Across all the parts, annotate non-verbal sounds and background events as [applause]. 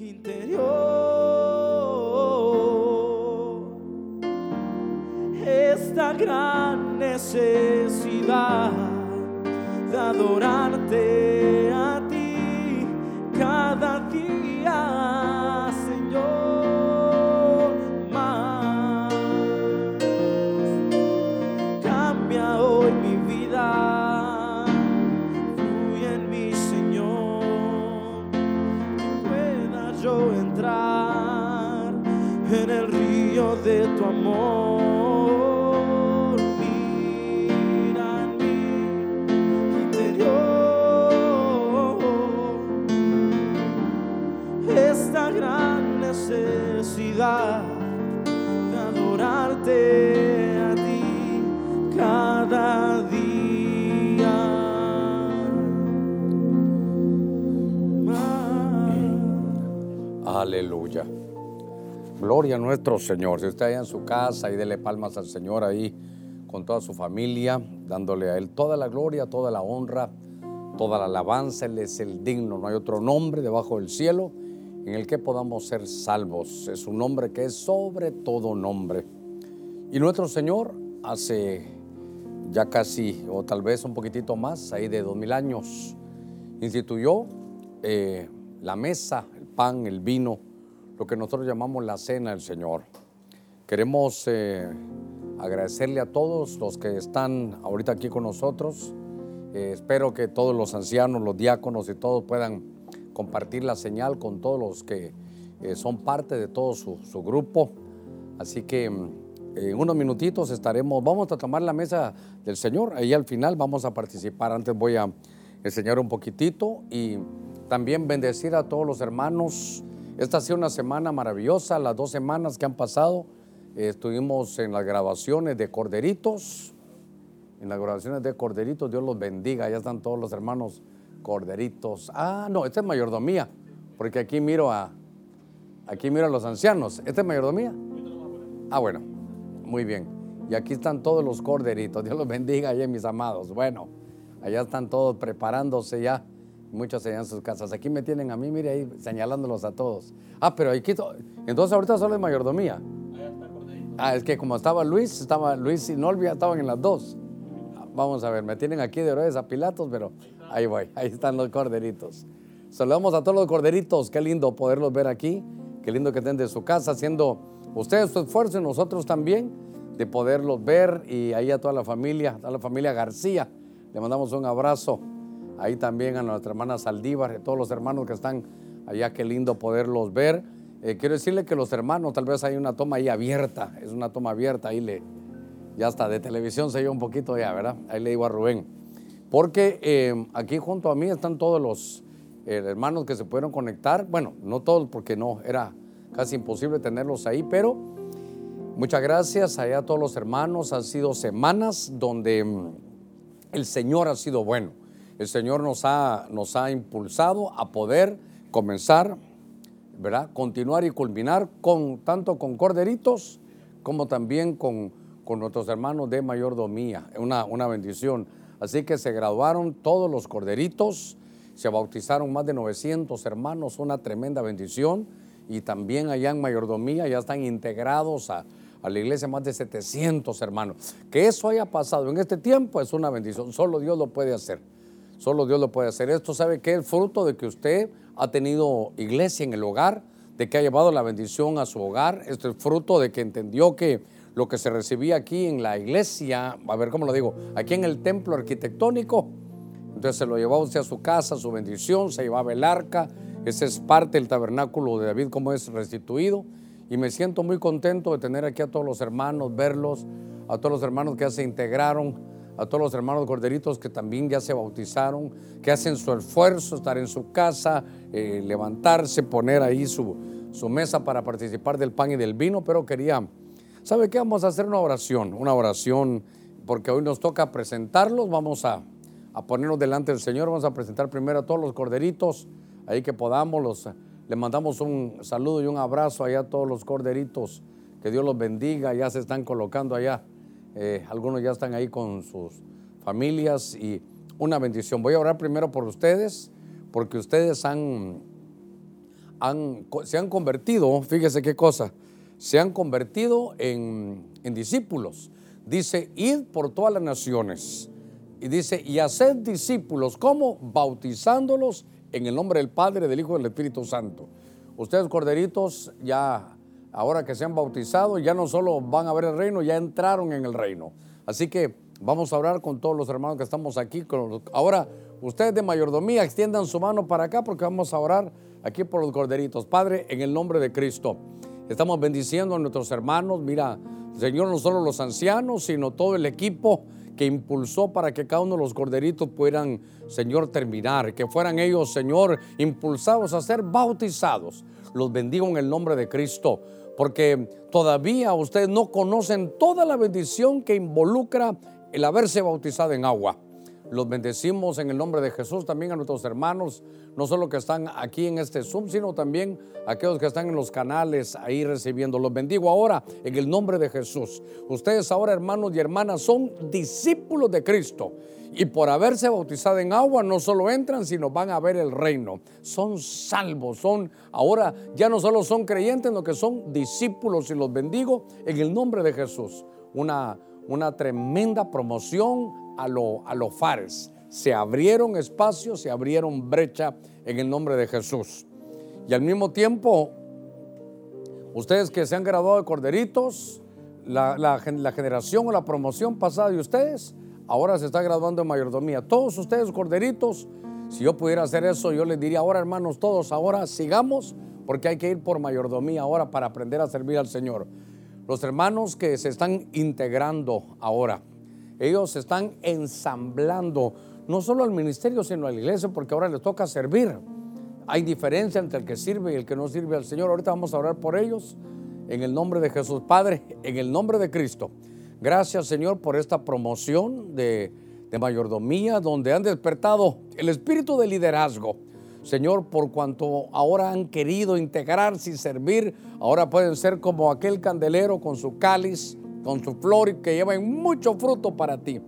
interior. Esta gran necesidad de adorarte Aleluya. Gloria a nuestro Señor. Si usted está en su casa y dele palmas al Señor ahí con toda su familia, dándole a Él toda la gloria, toda la honra, toda la alabanza. Él es el digno. No hay otro nombre debajo del cielo en el que podamos ser salvos. Es un nombre que es sobre todo nombre. Y nuestro Señor hace ya casi, o tal vez un poquitito más, ahí de dos mil años, instituyó eh, la mesa, pan, el vino, lo que nosotros llamamos la cena del Señor. Queremos eh, agradecerle a todos los que están ahorita aquí con nosotros. Eh, espero que todos los ancianos, los diáconos y todos puedan compartir la señal con todos los que eh, son parte de todo su, su grupo. Así que mm, en unos minutitos estaremos, vamos a tomar la mesa del Señor. Ahí al final vamos a participar. Antes voy a enseñar un poquitito y también bendecir a todos los hermanos. Esta ha sido una semana maravillosa, las dos semanas que han pasado. eh, estuvimos en las grabaciones de Corderitos, en las grabaciones de Corderitos, Dios los bendiga, ya están todos los hermanos Corderitos. Ah, no, esta es mayordomía, porque aquí miro a, aquí miro a los ancianos. ¿Esta es mayordomía? Ah, bueno, muy bien. Y aquí están todos los corderitos, Dios los bendiga allá mis amados. Bueno, allá están todos preparándose ya, muchos en sus casas. Aquí me tienen a mí, mire ahí, señalándolos a todos. Ah, pero aquí, to- entonces ahorita solo es mayordomía. Ah, es que como estaba Luis, estaba Luis y Nolvia, estaban en las dos. Vamos a ver, me tienen aquí de orejas a Pilatos, pero ahí voy, ahí están los corderitos. Saludamos a todos los corderitos, qué lindo poderlos ver aquí, qué lindo que estén de su casa haciendo ustedes su esfuerzo y nosotros también de poderlos ver y ahí a toda la familia, a la familia García, le mandamos un abrazo. Ahí también a nuestra hermana Saldívar, a todos los hermanos que están allá, qué lindo poderlos ver. Eh, quiero decirle que los hermanos, tal vez hay una toma ahí abierta, es una toma abierta, ahí le, ya está, de televisión se oyó un poquito ya, ¿verdad? Ahí le digo a Rubén. Porque eh, aquí junto a mí están todos los eh, hermanos que se pudieron conectar. Bueno, no todos porque no, era casi imposible tenerlos ahí, pero muchas gracias allá a todos los hermanos. Han sido semanas donde mm, el Señor ha sido bueno. El Señor nos ha, nos ha impulsado a poder comenzar, ¿verdad? Continuar y culminar con, tanto con corderitos como también con, con nuestros hermanos de mayordomía. Una, una bendición. Así que se graduaron todos los corderitos, se bautizaron más de 900 hermanos, una tremenda bendición. Y también allá en mayordomía ya están integrados a, a la iglesia más de 700 hermanos. Que eso haya pasado en este tiempo es una bendición, solo Dios lo puede hacer. Solo Dios lo puede hacer. Esto sabe que es fruto de que usted ha tenido iglesia en el hogar, de que ha llevado la bendición a su hogar. Esto es fruto de que entendió que lo que se recibía aquí en la iglesia, a ver cómo lo digo, aquí en el templo arquitectónico, entonces se lo llevaba usted a su casa, su bendición, se llevaba el arca. Ese es parte del tabernáculo de David, como es restituido. Y me siento muy contento de tener aquí a todos los hermanos, verlos, a todos los hermanos que ya se integraron, a todos los hermanos corderitos que también ya se bautizaron, que hacen su esfuerzo, estar en su casa, eh, levantarse, poner ahí su, su mesa para participar del pan y del vino. Pero quería, ¿sabe qué? Vamos a hacer una oración, una oración, porque hoy nos toca presentarlos. Vamos a, a ponernos delante del Señor. Vamos a presentar primero a todos los corderitos, ahí que podamos. Los, le mandamos un saludo y un abrazo allá a todos los corderitos. Que Dios los bendiga. Ya se están colocando allá. Eh, algunos ya están ahí con sus familias y una bendición. Voy a orar primero por ustedes, porque ustedes han, se han convertido, fíjese qué cosa, se han convertido en, en discípulos. Dice, id por todas las naciones. Y dice, y haced discípulos, ¿cómo? Bautizándolos en el nombre del Padre, del Hijo y del Espíritu Santo. Ustedes, corderitos, ya ahora que se han bautizado, ya no solo van a ver el reino, ya entraron en el reino. Así que vamos a orar con todos los hermanos que estamos aquí. Ahora, ustedes de mayordomía, extiendan su mano para acá porque vamos a orar aquí por los corderitos. Padre, en el nombre de Cristo, estamos bendiciendo a nuestros hermanos. Mira, Señor, no solo los ancianos, sino todo el equipo que impulsó para que cada uno de los corderitos puedan, Señor, terminar, que fueran ellos, Señor, impulsados a ser bautizados. Los bendigo en el nombre de Cristo, porque todavía ustedes no conocen toda la bendición que involucra el haberse bautizado en agua. Los bendecimos en el nombre de Jesús también a nuestros hermanos, no solo que están aquí en este Zoom, sino también a aquellos que están en los canales ahí recibiendo. Los bendigo ahora en el nombre de Jesús. Ustedes ahora, hermanos y hermanas, son discípulos de Cristo. Y por haberse bautizado en agua, no solo entran, sino van a ver el reino. Son salvos, son ahora ya no solo son creyentes, sino que son discípulos y los bendigo en el nombre de Jesús. Una, una tremenda promoción a, a los fares. Se abrieron espacios, se abrieron brecha en el nombre de Jesús. Y al mismo tiempo, ustedes que se han graduado de corderitos, la, la, generación o la promoción pasada de ustedes, ahora se está graduando en mayordomía. Todos ustedes corderitos, si yo pudiera hacer eso, yo les diría ahora, hermanos, todos ahora sigamos, porque hay que ir por mayordomía ahora para aprender a servir al Señor. Los hermanos que se están integrando ahora, ellos están ensamblando no solo al ministerio, sino a la iglesia, porque ahora les toca servir. Hay diferencia entre el que sirve y el que no sirve al Señor. Ahorita vamos a orar por ellos en el nombre de Jesús. Padre, en el nombre de Cristo. Gracias, Señor, por esta promoción de mayordomía, donde han despertado el espíritu de liderazgo. Señor, por cuanto ahora han querido integrarse y servir, ahora pueden ser como aquel candelero con su cáliz con su flor y que lleven mucho fruto para ti.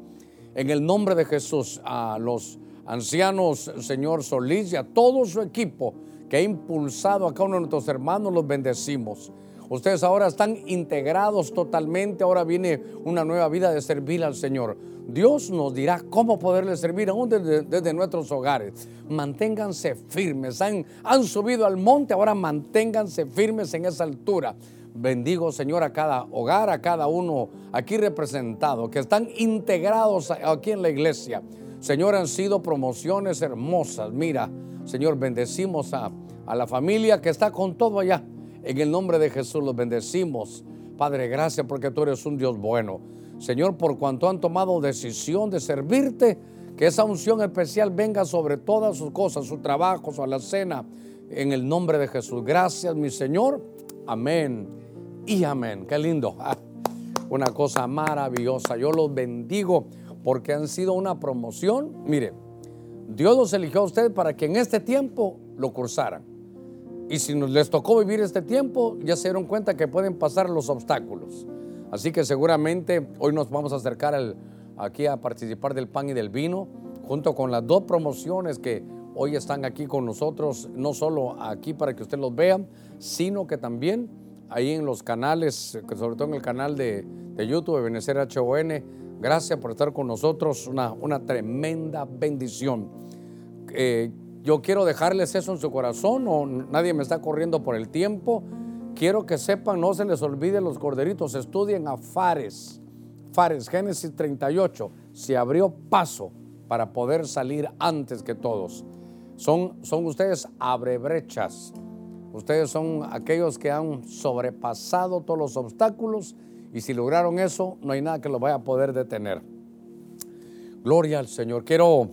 En el nombre de Jesús, a los ancianos, Señor Solís y a todo su equipo que ha impulsado a cada uno de nuestros hermanos, los bendecimos. Ustedes ahora están integrados totalmente, ahora viene una nueva vida de servir al Señor. Dios nos dirá cómo poderle servir aún desde, nuestros hogares. Manténganse firmes, han, han subido al monte, ahora manténganse firmes en esa altura. Bendigo, Señor, a cada hogar, a cada uno aquí representado, que están integrados aquí en la iglesia. Señor, han sido promociones hermosas. Mira, Señor, bendecimos a, a la familia que está con todo allá. En el nombre de Jesús los bendecimos. Padre, gracias porque tú eres un Dios bueno. Señor, por cuanto han tomado decisión de servirte, que esa unción especial venga sobre todas sus cosas, su trabajo, su alacena, en el nombre de Jesús. Gracias, mi Señor. Amén y amén. Qué lindo. Ah, una cosa maravillosa. Yo los bendigo porque han sido una promoción. Mire, Dios los eligió a ustedes para que en este tiempo lo cursaran. Y si les tocó vivir este tiempo, ya se dieron cuenta que pueden pasar los obstáculos. Así que seguramente hoy nos vamos a acercar aquí a participar del pan y del vino, junto con las dos promociones que hoy están aquí con nosotros, no solo aquí para que usted los vean, sino que también ahí en los canales, sobre todo en el canal de, YouTube de Benecer HON. Gracias por estar con nosotros, una, una tremenda bendición. Eh, yo quiero dejarles eso en su corazón, nadie me está corriendo por el tiempo. Quiero que sepan, no se les olvide los corderitos, estudien a Fares. Fares, Génesis 38, se abrió paso para poder salir antes que todos. Son, son ustedes abrebrechas Ustedes son aquellos que han sobrepasado todos los obstáculos y si lograron eso, no hay nada que los vaya a poder detener. Gloria al Señor. Quiero,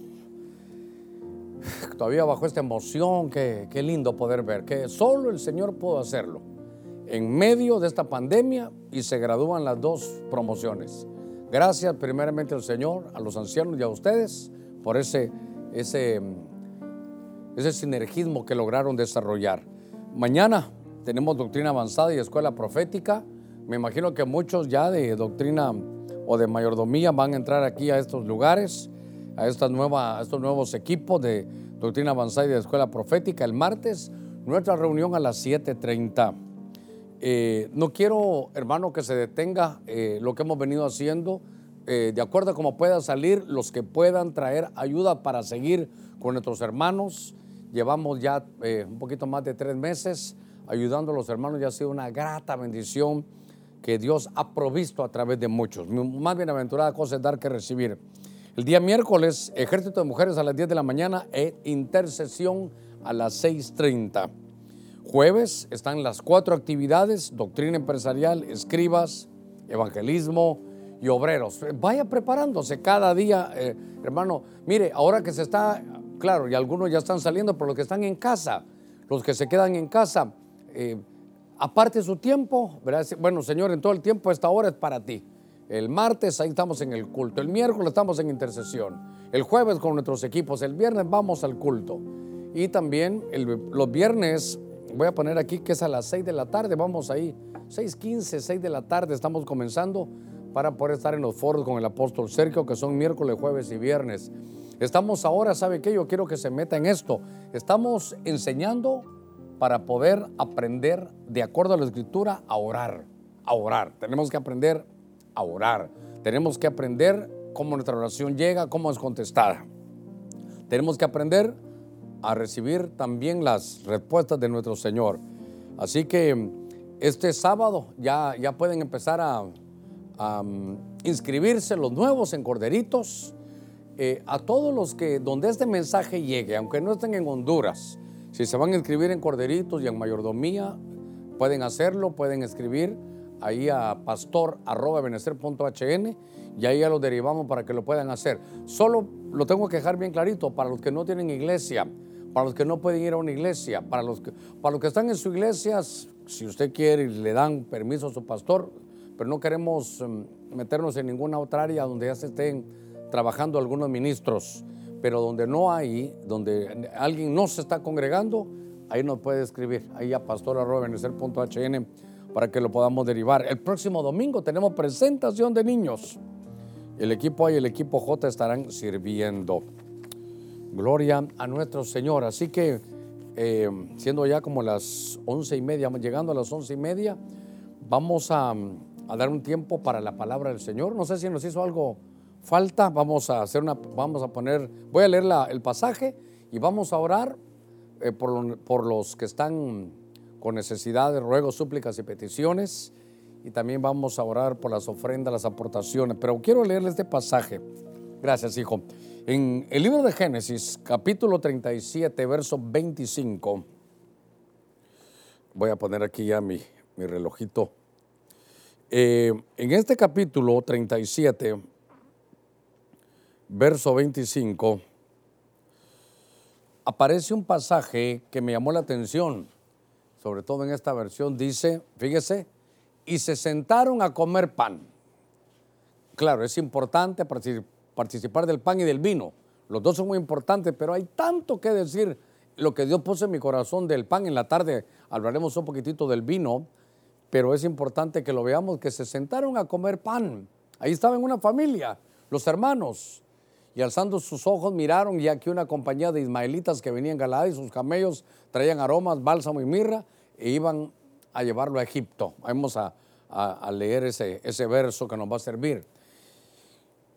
[sighs] todavía bajo esta emoción, qué, qué lindo poder ver que solo el Señor pudo hacerlo en medio de esta pandemia y se gradúan las dos promociones. Gracias primeramente al Señor, a los ancianos y a ustedes por ese, ese, ese sinergismo que lograron desarrollar. Mañana tenemos doctrina avanzada y escuela profética. Me imagino que muchos ya de doctrina o de mayordomía van a entrar aquí a estos lugares, a, estas nueva, estos nuevos equipos de doctrina avanzada y de escuela profética. El martes nuestra reunión a las 7.30. Eh, no quiero, hermano, que se detenga eh, lo que hemos venido haciendo. Eh, de acuerdo a cómo pueda salir, los que puedan traer ayuda para seguir con nuestros hermanos. Llevamos ya un poquito más de tres meses ayudando a los hermanos y ha sido una grata bendición que Dios ha provisto a través de muchos. Más bienaventurada cosa es dar que recibir. El día miércoles, ejército de mujeres a las 10 de la mañana e intercesión a las 6.30. Jueves están las cuatro actividades, doctrina empresarial, escribas, evangelismo y obreros. Vaya preparándose cada día, eh, hermano. Mire, ahora que se está, claro, y algunos ya están saliendo, pero los que están en casa, los que se quedan en casa, eh, aparte su tiempo, bueno, Señor, en todo el tiempo esta hora es para ti. El martes ahí estamos en el culto, el miércoles estamos en intercesión, el jueves con nuestros equipos, el viernes vamos al culto. Y también los viernes, voy a poner aquí que es a las 6 de la tarde, vamos ahí, 6.15, 6 de la tarde estamos comenzando para poder estar en los foros con el apóstol Sergio, que son miércoles, jueves y viernes. Estamos ahora, ¿sabe qué? Yo quiero que se meta en esto. Estamos enseñando para poder aprender, de acuerdo a la escritura, a orar. A orar. Tenemos que aprender a orar. Tenemos que aprender cómo nuestra oración llega, cómo es contestada. Tenemos que aprender a recibir también las respuestas de nuestro Señor. Así que este sábado ya, ya pueden empezar a, mm, inscribirse los nuevos en Corderitos. Eh, a todos los que, donde este mensaje llegue, aunque no estén en Honduras, si se van a inscribir en Corderitos y en Mayordomía, pueden hacerlo, pueden escribir ahí a pastor.benecer.hn y ahí ya lo derivamos para que lo puedan hacer. Solo lo tengo que dejar bien clarito para los que no tienen iglesia, para los que no pueden ir a una iglesia, para los que, para los que están en su iglesia, si usted quiere y le dan permiso a su pastor, pero no queremos em, meternos en ninguna otra área donde ya se estén trabajando algunos ministros, pero donde no hay, donde alguien no se está congregando, ahí nos puede escribir, ahí a pastor.benecer.hn para que lo podamos derivar. El próximo domingo tenemos presentación de niños. El equipo A y el equipo J estarán sirviendo. Gloria a nuestro Señor. Así que, eh, siendo ya como las once y media, llegando a las once y media, vamos a, dar un tiempo para la palabra del Señor. No sé si nos hizo algo falta. Vamos a hacer una, vamos a poner, voy a leer el pasaje y vamos a orar eh, por, los que están con necesidades, ruegos, súplicas y peticiones. Y también vamos a orar por las ofrendas, las aportaciones. Pero quiero leerle este pasaje. Gracias, hijo. En el libro de Génesis, capítulo 37, verso 25. Voy a poner aquí ya mi, mi relojito. Eh, en este capítulo 37, verso 25, aparece un pasaje que me llamó la atención sobre todo en esta versión, dice, fíjese, y se sentaron a comer pan. Claro, es importante participar del pan y del vino. Los dos son muy importantes, pero hay tanto que decir. Lo que Dios puso en mi corazón del pan en la tarde, hablaremos un poquitito del vino, pero es importante que lo veamos, que se sentaron a comer pan. Ahí estaba en una familia, los hermanos, y alzando sus ojos miraron y aquí una compañía de ismaelitas que venían Galaad y sus camellos traían aromas, bálsamo y mirra e iban a llevarlo a Egipto. Vamos a, leer ese, ese verso que nos va a servir.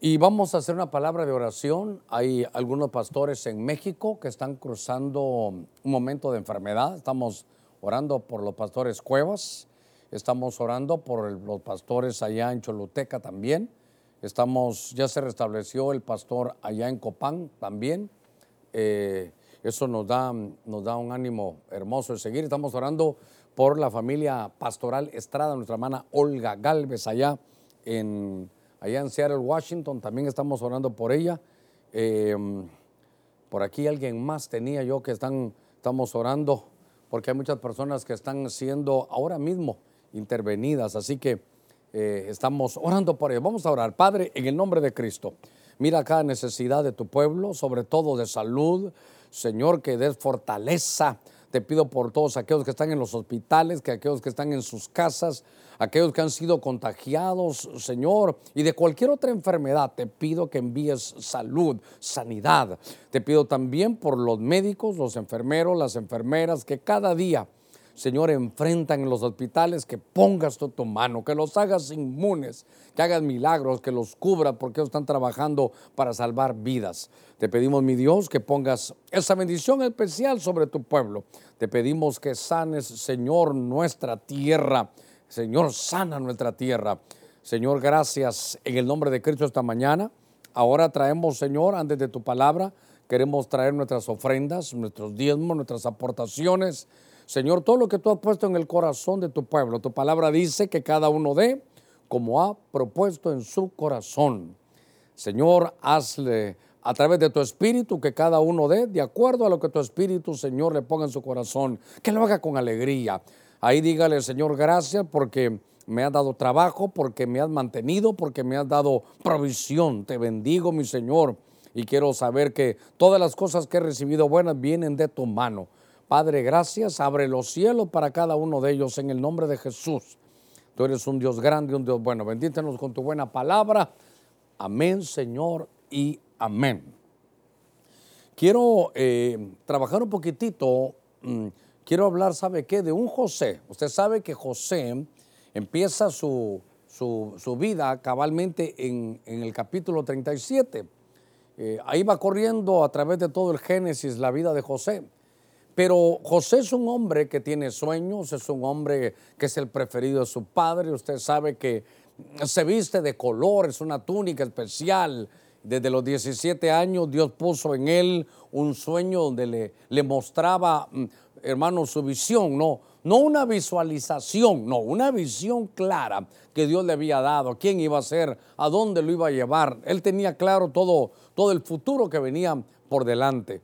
Y vamos a hacer una palabra de oración. Hay algunos pastores en México que están cruzando un momento de enfermedad. Estamos orando por los pastores Cuevas. Estamos orando por los pastores allá en Choluteca también Estamos, ya se restableció el pastor allá en Copán también. Eh, eso nos da, nos da un ánimo hermoso de seguir. Estamos orando por la familia pastoral Estrada, nuestra hermana Olga Galvez allá en, allá en Seattle, Washington. También estamos orando por ella. Eh, por aquí alguien más tenía yo que están, estamos orando porque hay muchas personas que están siendo ahora mismo intervenidas. Así que eh, estamos orando por ellos. Vamos a orar. Padre, en el nombre de Cristo, mira cada necesidad de tu pueblo, sobre todo de salud. Señor, que des fortaleza te pido por todos aquellos que están en los hospitales, que aquellos que están en sus casas, aquellos que han sido contagiados, Señor, y de cualquier otra enfermedad, te pido que envíes salud, sanidad. Te pido también por los médicos, los enfermeros, las enfermeras, que cada día Señor, enfrentan en los hospitales, que pongas tu mano, que los hagas inmunes, que hagas milagros, que los cubras, porque ellos están trabajando para salvar vidas. Te pedimos, mi Dios, que pongas esa bendición especial sobre tu pueblo. Te pedimos que sanes, Señor, nuestra tierra. Señor, sana nuestra tierra. Señor, gracias en el nombre de Cristo esta mañana. Ahora traemos, Señor, antes de tu palabra, queremos traer nuestras ofrendas, nuestros diezmos, nuestras aportaciones. Señor, todo lo que tú has puesto en el corazón de tu pueblo, tu palabra dice que cada uno dé como ha propuesto en su corazón. Señor, hazle a través de tu espíritu que cada uno dé de acuerdo a lo que tu espíritu, Señor, le ponga en su corazón, que lo haga con alegría. Ahí dígale, Señor, gracias porque me has dado trabajo, porque me has mantenido, porque me has dado provisión. Te bendigo, mi Señor, y quiero saber que todas las cosas que he recibido buenas vienen de tu mano. Padre, gracias. Abre los cielos para cada uno de ellos en el nombre de Jesús. Tú eres un Dios grande, un Dios bueno. Bendítenos con tu buena palabra. Amén, Señor, y amén. Quiero eh, trabajar un poquitito. Mm, quiero hablar, ¿sabe qué? De un José. Usted sabe que José empieza su, su, vida cabalmente en, el capítulo 37. Eh, ahí va corriendo a través de todo el Génesis la vida de José. Pero José es un hombre que tiene sueños, es un hombre que es el preferido de su padre. Usted sabe que se viste de color, es una túnica especial. Desde los 17 años Dios puso en él un sueño donde le, mostraba, mm, hermano, su visión, no, no una visualización, no, una visión clara que Dios le había dado, quién iba a ser, a dónde lo iba a llevar. Él tenía claro todo, todo el futuro que venía por delante.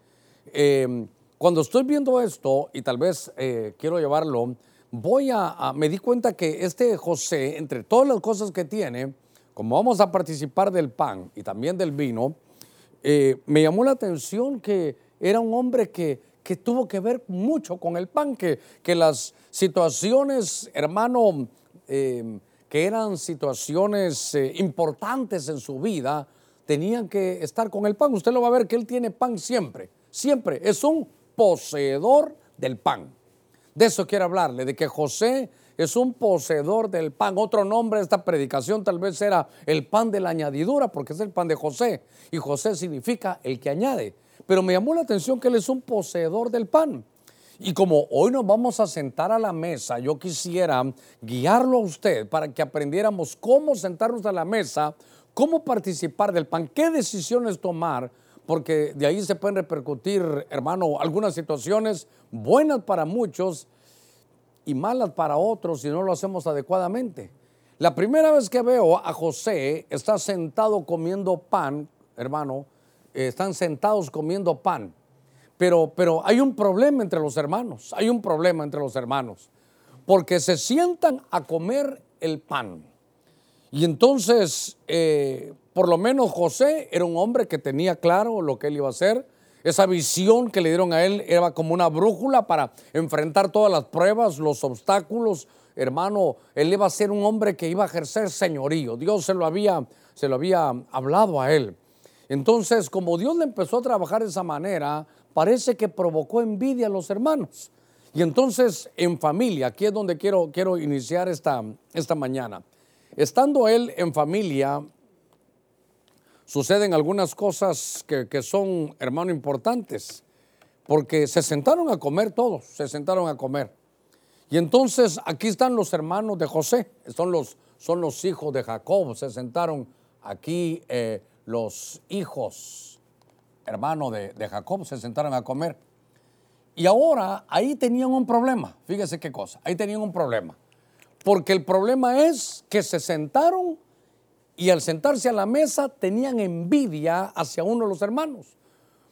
Eh, cuando estoy viendo esto, y tal vez eh, quiero llevarlo, voy a, me di cuenta que este José, entre todas las cosas que tiene, como vamos a participar del pan y también del vino, eh, me llamó la atención que era un hombre que, que tuvo que ver mucho con el pan, que, que las situaciones, hermano, eh, que eran situaciones importantes en su vida, tenían que estar con el pan. Usted lo va a ver que él tiene pan siempre, siempre. Es un poseedor del pan. De eso quiero hablarle, de que José es un poseedor del pan. Otro nombre de esta predicación tal vez era el pan de la añadidura, porque es el pan de José. Y José significa el que añade. Pero me llamó la atención que él es un poseedor del pan. Y como hoy nos vamos a sentar a la mesa, yo quisiera guiarlo a usted para que aprendiéramos cómo sentarnos a la mesa, cómo participar del pan, qué decisiones tomar porque de ahí se pueden repercutir, hermano, algunas situaciones buenas para muchos y malas para otros si no lo hacemos adecuadamente. La primera vez que veo a José, está sentado comiendo pan, hermano, eh, están sentados comiendo pan, pero, pero hay un problema entre los hermanos, hay un problema entre los hermanos, porque se sientan a comer el pan. Y entonces, eh, por lo menos José era un hombre que tenía claro lo que él iba a hacer. Esa visión que le dieron a él era como una brújula para enfrentar todas las pruebas, los obstáculos. Hermano, él iba a ser un hombre que iba a ejercer señorío. Dios se lo había, se lo había hablado a él. Entonces, como Dios le empezó a trabajar de esa manera, parece que provocó envidia a los hermanos. Y entonces, en familia, aquí es donde quiero, quiero iniciar esta, esta mañana. Estando él en familia, suceden algunas cosas que, son, hermano, importantes, porque se sentaron a comer todos, se sentaron a comer. Y entonces aquí están los hermanos de José, son los, son los hijos de Jacob, se sentaron aquí eh, los hijos, hermano de, de Jacob, se sentaron a comer. Y ahora ahí tenían un problema, fíjese qué cosa, ahí tenían un problema. Porque el problema es que se sentaron y al sentarse a la mesa tenían envidia hacia uno de los hermanos,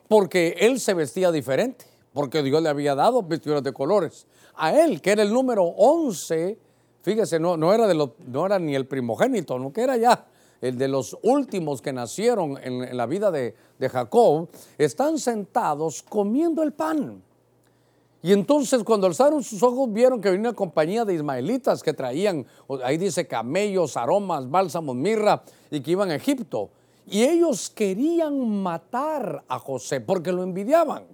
porque él se vestía diferente, porque Dios le había dado vestiduras de colores. A él, que era el número 11, fíjese, no, no, era, de no era ni el primogénito, no que era ya el de los últimos que nacieron en, la vida de, de Jacob, están sentados comiendo el pan. Y entonces cuando alzaron sus ojos vieron que venía una compañía de ismaelitas que traían, ahí dice camellos, aromas, bálsamos, mirra, y que iban a Egipto. Y ellos querían matar a José porque lo envidiaban.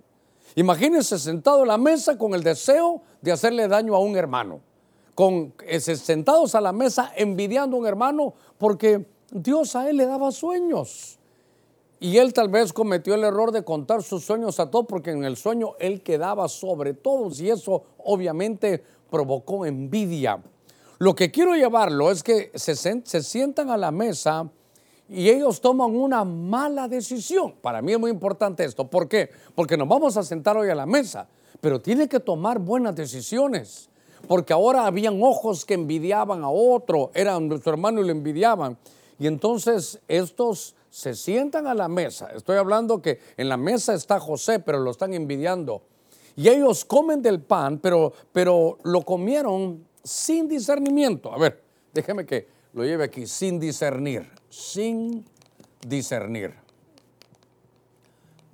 Imagínense sentado a la mesa con el deseo de hacerle daño a un hermano. Con sentados a la mesa envidiando a un hermano porque Dios a él le daba sueños. Y él tal vez cometió el error de contar sus sueños a todos porque en el sueño él quedaba sobre todos y eso obviamente provocó envidia. Lo que quiero llevarlo es que se, se sientan a la mesa y ellos toman una mala decisión. Para mí es muy importante esto. ¿Por qué? Porque nos vamos a sentar hoy a la mesa, pero tiene que tomar buenas decisiones. Porque ahora habían ojos que envidiaban a otro, eran nuestro hermano y lo envidiaban. Y entonces estos se sientan a la mesa. Estoy hablando que en la mesa está José, pero lo están envidiando. Y ellos comen del pan, pero, pero lo comieron sin discernimiento. A ver, déjeme que lo lleve aquí, sin discernir, sin discernir.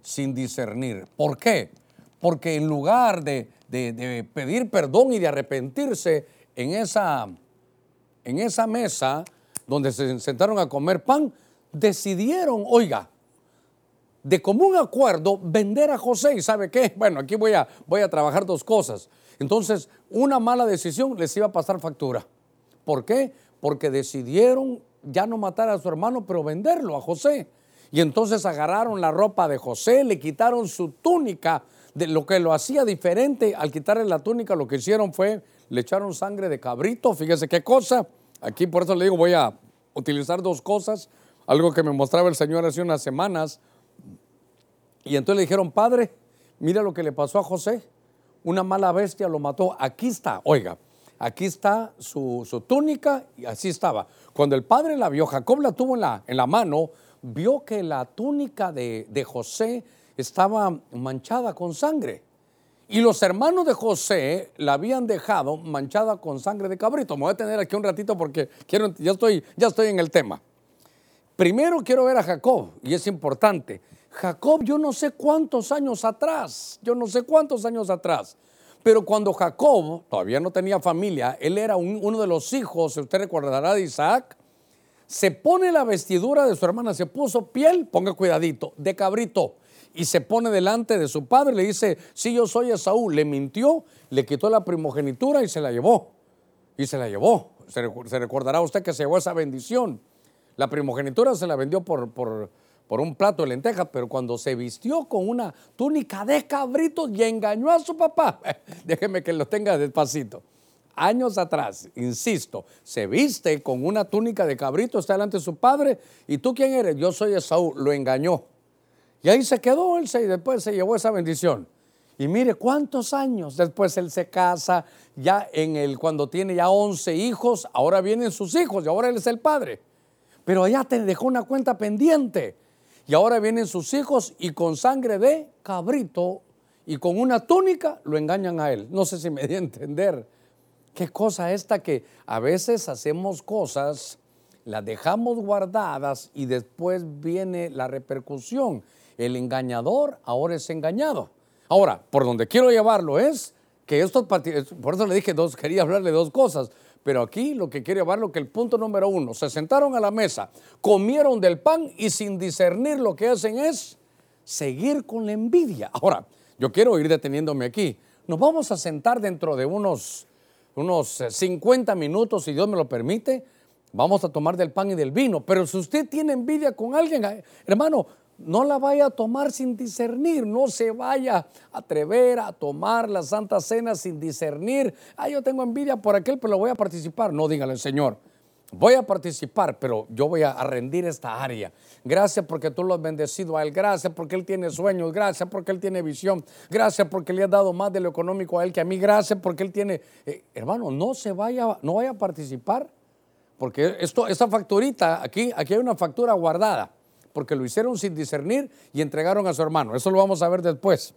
Sin discernir. ¿Por qué? Porque en lugar de, de pedir perdón y de arrepentirse en esa, en esa mesa donde se sentaron a comer pan, decidieron, oiga, de común acuerdo vender a José. ¿Y sabe qué? Bueno, aquí voy a, voy a trabajar dos cosas. Entonces, una mala decisión les iba a pasar factura. ¿Por qué? Porque decidieron ya no matar a su hermano, pero venderlo a José. Y entonces agarraron la ropa de José, le quitaron su túnica. De lo que lo hacía diferente, al quitarle la túnica, lo que hicieron fue, le echaron sangre de cabrito. Fíjese qué cosa. Aquí por eso le digo, voy a utilizar dos cosas algo que me mostraba el Señor hace unas semanas. Y entonces le dijeron, Padre, mira lo que le pasó a José. Una mala bestia lo mató. Aquí está, oiga, aquí está su, túnica y así estaba. Cuando el padre la vio, Jacob la tuvo en la, en la mano, vio que la túnica de, de José estaba manchada con sangre. Y los hermanos de José la habían dejado manchada con sangre de cabrito. Me voy a tener aquí un ratito porque quiero, ya, estoy, ya estoy en el tema. Primero quiero ver a Jacob, y es importante. Jacob, yo no sé cuántos años atrás, yo no sé cuántos años atrás, pero cuando Jacob todavía no tenía familia, él era uno de los hijos, usted recordará de Isaac, se pone la vestidura de su hermana, se puso piel, ponga cuidadito, de cabrito, y se pone delante de su padre, le dice, si yo soy Esaú, le mintió, le quitó la primogenitura y se la llevó, y se la llevó. Se, se recordará usted que se llevó esa bendición. La primogenitura se la vendió por, por, un plato de lentejas, pero cuando se vistió con una túnica de cabritos y engañó a su papá, [laughs] déjeme que lo tenga despacito. Años atrás, insisto, se viste con una túnica de cabrito, está delante de su padre, y tú quién eres, yo soy Esaú, lo engañó. Y ahí se quedó él y después se llevó esa bendición. Y mire cuántos años después él se casa, ya en el, cuando tiene ya 11 hijos, ahora vienen sus hijos y ahora él es el padre pero allá te dejó una cuenta pendiente. Y ahora vienen sus hijos y con sangre de cabrito y con una túnica lo engañan a él. No sé si me di a entender. Qué cosa esta que a veces hacemos cosas, las dejamos guardadas y después viene la repercusión. El engañador ahora es engañado. Ahora, por donde quiero llevarlo es que esto, por eso le dije dos, quería hablarle dos cosas. Pero aquí lo que quiere llevarlo que el punto número uno, se sentaron a la mesa, comieron del pan y sin discernir lo que hacen es seguir con la envidia. Ahora, yo quiero ir deteniéndome aquí. Nos vamos a sentar dentro de unos, unos 50 eh, minutos, si Dios me lo permite. Vamos a tomar del pan y del vino. Pero si usted tiene envidia con alguien, eh, hermano, no la vaya a tomar sin discernir, no se vaya a atrever a tomar la Santa Cena sin discernir. Ah, yo tengo envidia por aquel, pero voy a participar. No, dígale, Señor, voy a participar, pero yo voy a rendir esta área. Gracias porque tú lo has bendecido a Él. Gracias porque Él tiene sueños. Gracias porque Él tiene visión. Gracias porque le has dado más de lo económico a Él que a mí. Gracias porque Él tiene... Eh, hermano, no se vaya, no vaya a participar. Porque esto, esta facturita, aquí, aquí hay una factura guardada porque lo hicieron sin discernir y entregaron a su hermano. Eso lo vamos a ver después.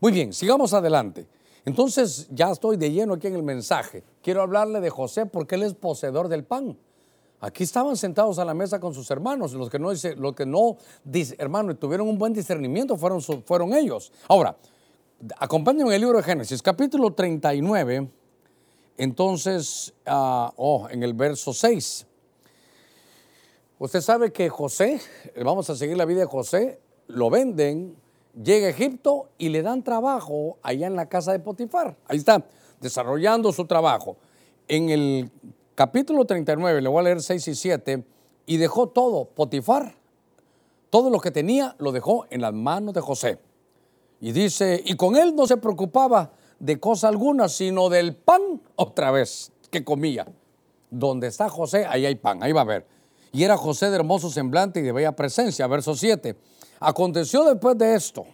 Muy bien, sigamos adelante. Entonces ya estoy de lleno aquí en el mensaje. Quiero hablarle de José porque él es poseedor del pan. Aquí estaban sentados a la mesa con sus hermanos. Los que no, los que no hermano, tuvieron un buen discernimiento fueron, fueron ellos. Ahora, acompáñenme en el libro de Génesis, capítulo 39, entonces, ah, oh, en el verso 6. Usted sabe que José, vamos a seguir la vida de José, lo venden, llega a Egipto y le dan trabajo allá en la casa de Potifar. Ahí está, desarrollando su trabajo. En el capítulo 39, le voy a leer 6 y 7, y dejó todo, Potifar, todo lo que tenía lo dejó en las manos de José. Y dice, y con él no se preocupaba de cosa alguna, sino del pan otra vez que comía. Donde está José, ahí hay pan, ahí va a ver. Y era José de hermoso semblante y de bella presencia. Verso 7. Aconteció después de esto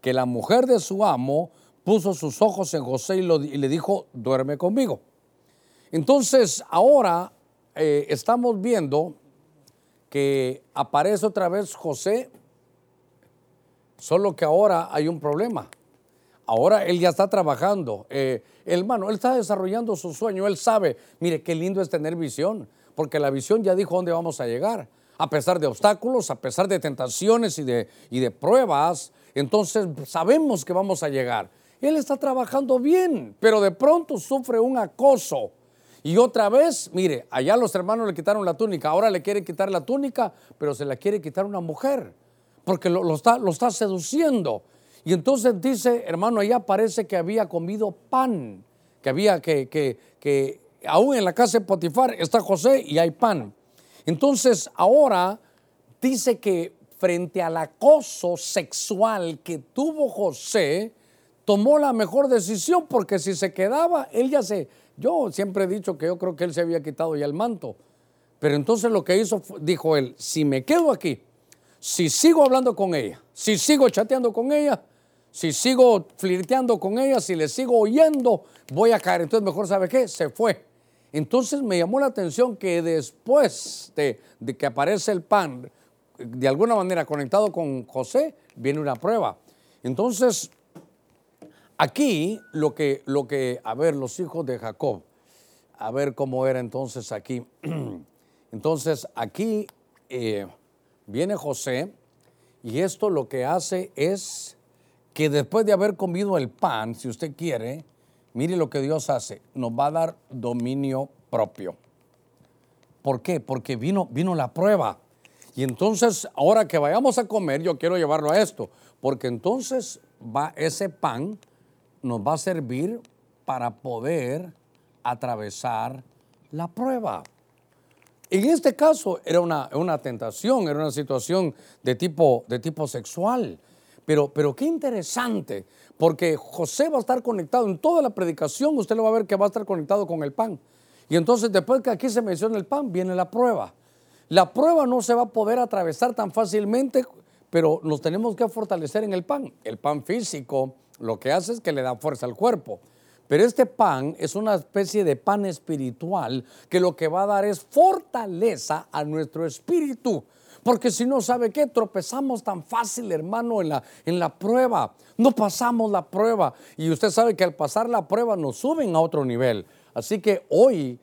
que la mujer de su amo puso sus ojos en José y, le dijo, duerme conmigo. Entonces ahora eh, estamos viendo que aparece otra vez José, solo que ahora hay un problema. Ahora él ya está trabajando. Eh, hermano, él está desarrollando su sueño. Él sabe, mire, qué lindo es tener visión, porque la visión ya dijo dónde vamos a llegar. A pesar de obstáculos, a pesar de tentaciones y de, y de pruebas, entonces sabemos que vamos a llegar. Él está trabajando bien, pero de pronto sufre un acoso. Y otra vez, mire, allá los hermanos le quitaron la túnica, ahora le quieren quitar la túnica, pero se la quiere quitar una mujer, porque lo, está, lo está seduciendo. Y entonces dice, hermano, allá parece que había comido pan, que había que, que, que aún en la casa de Potifar está José y hay pan. Entonces ahora dice que frente al acoso sexual que tuvo José, tomó la mejor decisión porque si se quedaba, él ya se... Yo siempre he dicho que yo creo que él se había quitado ya el manto. Pero entonces lo que hizo, dijo él, si me quedo aquí, si sigo hablando con ella, si sigo chateando con ella, si sigo flirteando con ella, si le sigo oyendo, voy a caer. Entonces mejor, ¿sabe qué? Se fue. Entonces me llamó la atención que después de, que aparece el pan, de alguna manera conectado con José, viene una prueba. Entonces, aquí lo que, lo que, a ver, los hijos de Jacob, a ver cómo era entonces aquí. [clears throat] Entonces, aquí eh, viene José y esto lo que hace es que después de haber comido el pan, si usted quiere, mire lo que Dios hace, nos va a dar dominio propio. ¿Por qué? Porque vino, vino la prueba. Y entonces, ahora que vayamos a comer, yo quiero llevarlo a esto, porque entonces va ese pan nos va a servir para poder atravesar la prueba. En este caso era una, una tentación, era una situación de tipo, de tipo sexual. Pero, pero qué interesante, porque José va a estar conectado en toda la predicación, usted lo va a ver que va a estar conectado con el pan. Y entonces después que aquí se menciona el pan, viene la prueba. La prueba no se va a poder atravesar tan fácilmente, pero nos tenemos que fortalecer en el pan. El pan físico lo que hace es que le da fuerza al cuerpo. Pero este pan es una especie de pan espiritual que lo que va a dar es fortaleza a nuestro espíritu. Porque si no, ¿sabe qué? Tropezamos tan fácil, hermano, en la, en la prueba. No pasamos la prueba. Y usted sabe que al pasar la prueba nos suben a otro nivel. Así que hoy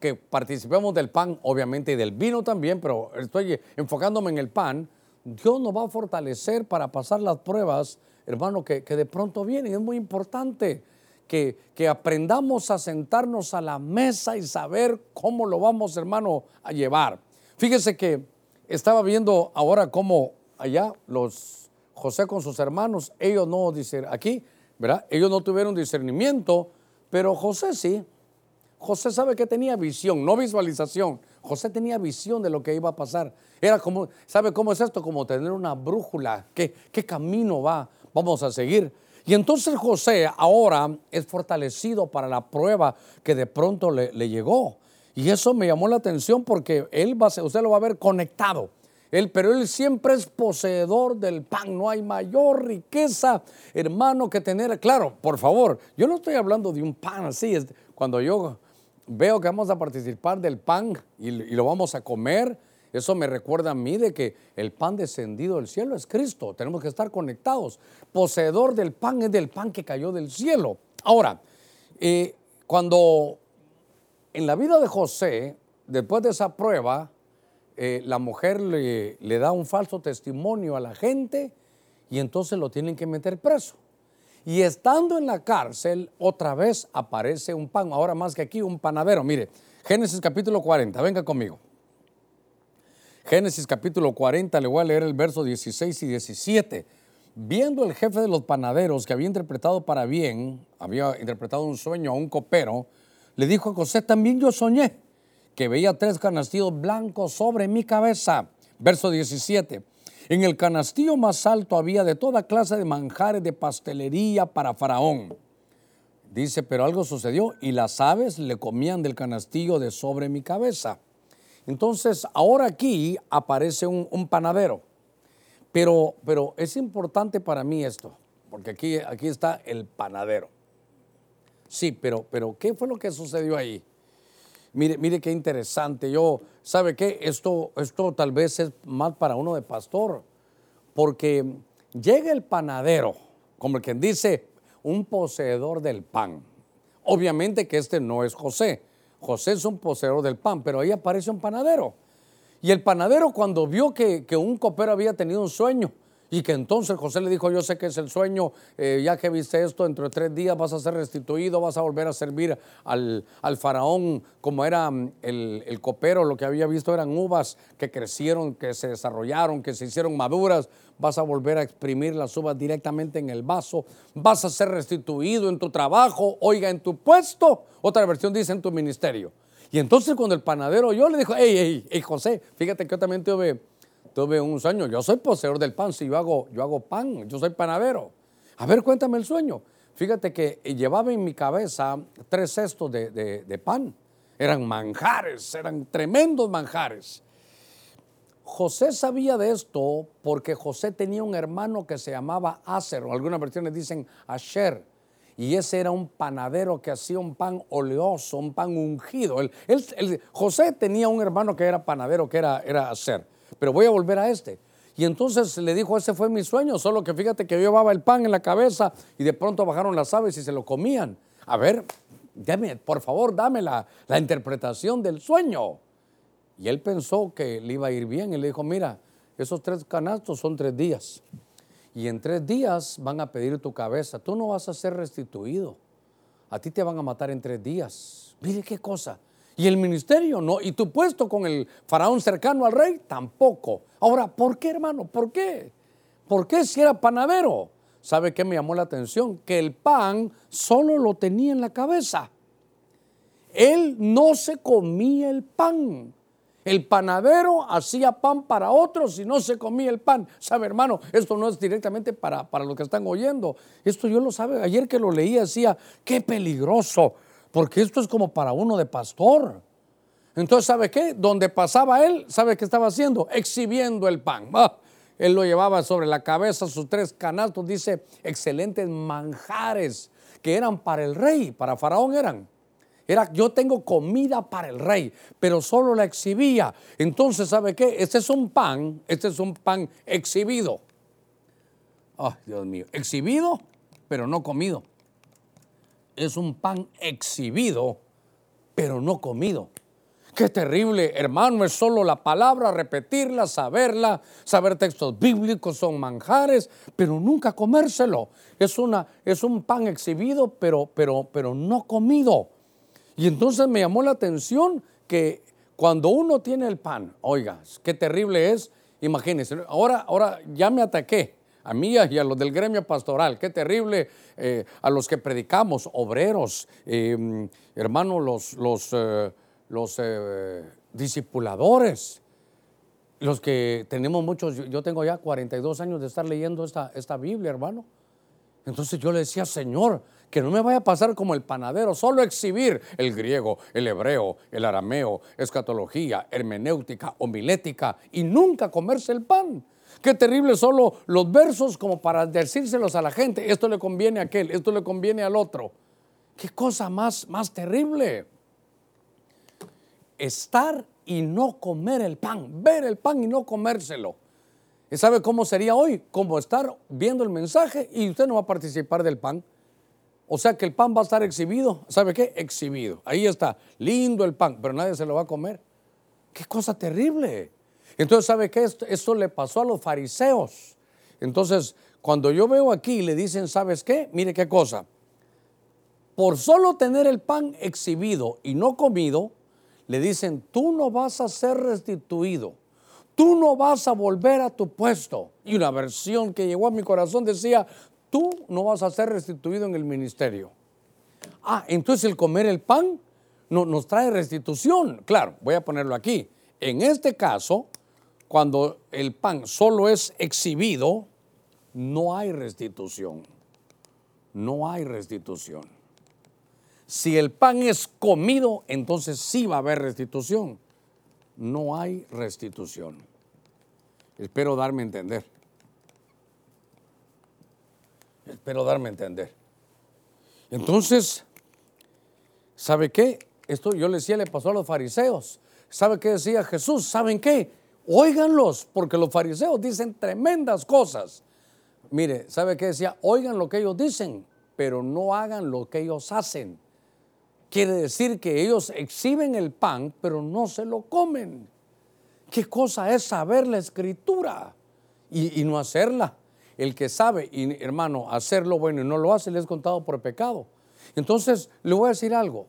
que participemos del pan, obviamente, y del vino también, pero estoy enfocándome en el pan, Dios nos va a fortalecer para pasar las pruebas, hermano, que, que de pronto vienen. Es muy importante que, que, aprendamos a sentarnos a la mesa y saber cómo lo vamos, hermano, a llevar. Fíjese que estaba viendo ahora cómo allá los José con sus hermanos, ellos no dicen aquí, ¿verdad? Ellos no tuvieron discernimiento, pero José sí. José sabe que tenía visión, no visualización. José tenía visión de lo que iba a pasar. Era como, ¿sabe cómo es esto? Como tener una brújula. ¿Qué, qué camino va? Vamos a seguir. Y entonces José ahora es fortalecido para la prueba que de pronto le, le llegó. Y eso me llamó la atención porque él va a usted lo va a ver conectado. Él, pero él siempre es poseedor del pan. No hay mayor riqueza, hermano, que tener. Claro, por favor, yo no estoy hablando de un pan así. Cuando yo veo que vamos a participar del pan y, y, lo vamos a comer, eso me recuerda a mí de que el pan descendido del cielo es Cristo. Tenemos que estar conectados. Poseedor del pan es del pan que cayó del cielo. Ahora, eh, cuando en la vida de José, después de esa prueba, eh, la mujer le, le, da un falso testimonio a la gente y entonces lo tienen que meter preso. Y estando en la cárcel, otra vez aparece un pan, ahora más que aquí, un panadero. Mire, Génesis capítulo 40, venga conmigo. Génesis capítulo 40, le voy a leer el verso 16 y 17. Viendo el jefe de los panaderos que había interpretado para bien, había interpretado un sueño a un copero, le dijo a José, también yo soñé que veía tres canastillos blancos sobre mi cabeza. Verso 17. En el canastillo más alto había de toda clase de manjares de pastelería para Faraón. Dice, pero algo sucedió y las aves le comían del canastillo de sobre mi cabeza. Entonces, ahora aquí aparece un, panadero. Pero, pero es importante para mí esto, porque aquí, aquí está el panadero. Sí, pero, pero ¿qué fue lo que sucedió ahí? Mire, mire qué interesante. Yo, ¿sabe qué? Esto, esto tal vez es más para uno de pastor, porque llega el panadero, como el quien dice, un poseedor del pan. Obviamente que este no es José. José es un poseedor del pan, pero ahí aparece un panadero. Y el panadero cuando vio que, que un copero había tenido un sueño, y que entonces José le dijo, yo sé que es el sueño, eh, ya que viste esto, dentro de tres días vas a ser restituido, vas a volver a servir al, faraón como era mm, el, el, copero, lo que había visto eran uvas que crecieron, que se desarrollaron, que se hicieron maduras, vas a volver a exprimir las uvas directamente en el vaso, vas a ser restituido en tu trabajo, oiga, en tu puesto, otra versión dice en tu ministerio. Y entonces cuando el panadero yo le dijo, hey, hey, hey, José, fíjate que yo también tuve tuve un sueño, yo soy poseedor del pan, si yo hago, yo hago pan, yo soy panadero. A ver, cuéntame el sueño. Fíjate que llevaba en mi cabeza tres cestos de, pan. Eran manjares, eran tremendos manjares. José sabía de esto porque José tenía un hermano que se llamaba Aser, o algunas versiones dicen Asher, y ese era un panadero que hacía un pan oleoso, un pan ungido. José tenía un hermano que era panadero, que era, era Aser pero voy a volver a este. Y entonces le dijo, ese fue mi sueño, solo que fíjate que yo llevaba el pan en la cabeza y de pronto bajaron las aves y se lo comían. A ver, dame, por favor, dame la, la interpretación del sueño. Y él pensó que le iba a ir bien y le dijo, mira, esos tres canastos son tres días. Y en tres días van a pedir tu cabeza. Tú no vas a ser restituido. A ti te van a matar en tres días. Mire qué cosa. Y el ministerio no. Y tu puesto con el faraón cercano al rey tampoco. Ahora, ¿por qué, hermano? ¿Por qué? ¿Por qué si era panadero? ¿Sabe qué me llamó la atención? Que el pan solo lo tenía en la cabeza. Él no se comía el pan. El panadero hacía pan para otros y no se comía el pan. ¿Sabe, hermano? Esto no es directamente para, para los que están oyendo. Esto yo lo sabe. Ayer que lo leí decía, qué peligroso porque esto es como para uno de pastor. Entonces, ¿sabe qué? Donde pasaba él, ¿sabe qué estaba haciendo? Exhibiendo el pan. Ah, él lo llevaba sobre la cabeza, sus tres canastos, dice, excelentes manjares que eran para el rey, para Faraón eran. Era, yo tengo comida para el rey, pero solo la exhibía. Entonces, ¿sabe qué? Este es un pan, este es un pan exhibido. Ay, Dios mío, exhibido, pero no comido es un pan exhibido, pero no comido. Qué terrible, hermano, es solo la palabra, repetirla, saberla, saber textos bíblicos son manjares, pero nunca comérselo. Es, una, es un pan exhibido, pero, pero, pero no comido. Y entonces me llamó la atención que cuando uno tiene el pan, oiga, qué terrible es, imagínense, ahora, ahora ya me ataqué, a mí y a los del gremio pastoral. Qué terrible eh, a los que predicamos, obreros, em, hermanos, los, los, eh, los eh, discipuladores, los que tenemos muchos, yo tengo ya 42 años de estar leyendo esta, esta Biblia, hermano. Entonces yo le decía, Señor, que no me vaya a pasar como el panadero, solo exhibir el griego, el hebreo, el arameo, escatología, hermenéutica, homilética y nunca comerse el pan. Qué terrible solo los versos como para decírselos a la gente. Esto le conviene a aquel, esto le conviene al otro. Qué cosa más, más terrible. Estar y no comer el pan, ver el pan y no comérselo. ¿Y sabe cómo sería hoy? Como estar viendo el mensaje y usted no va a participar del pan. O sea que el pan va a estar exhibido. ¿Sabe qué? Exhibido. Ahí está. Lindo el pan, pero nadie se lo va a comer. Qué cosa terrible. Entonces, ¿sabe qué? Esto, le pasó a los fariseos. Entonces, cuando yo veo aquí le dicen, ¿sabes qué? Mire qué cosa. Por solo tener el pan exhibido y no comido, le dicen, tú no vas a ser restituido, tú no vas a volver a tu puesto. Y una versión que llegó a mi corazón decía, tú no vas a ser restituido en el ministerio. Ah, entonces el comer el pan no, nos trae restitución. Claro, voy a ponerlo aquí. En este caso, cuando el pan solo es exhibido, no hay restitución. No hay restitución. Si el pan es comido, entonces sí va a haber restitución. No hay restitución. Espero darme a entender. Espero darme a entender. Entonces, ¿sabe qué? Esto yo le decía, le pasó a los fariseos. ¿Sabe qué decía Jesús? ¿Saben qué? Óiganlos, porque los fariseos dicen tremendas cosas. Mire, ¿sabe qué decía? Oigan lo que ellos dicen, pero no hagan lo que ellos hacen. Quiere decir que ellos exhiben el pan, pero no se lo comen. ¿Qué cosa es saber la escritura y, no hacerla? El que sabe, hermano, hacerlo bueno y no lo hace, le es contado por pecado. Entonces, le voy a decir algo.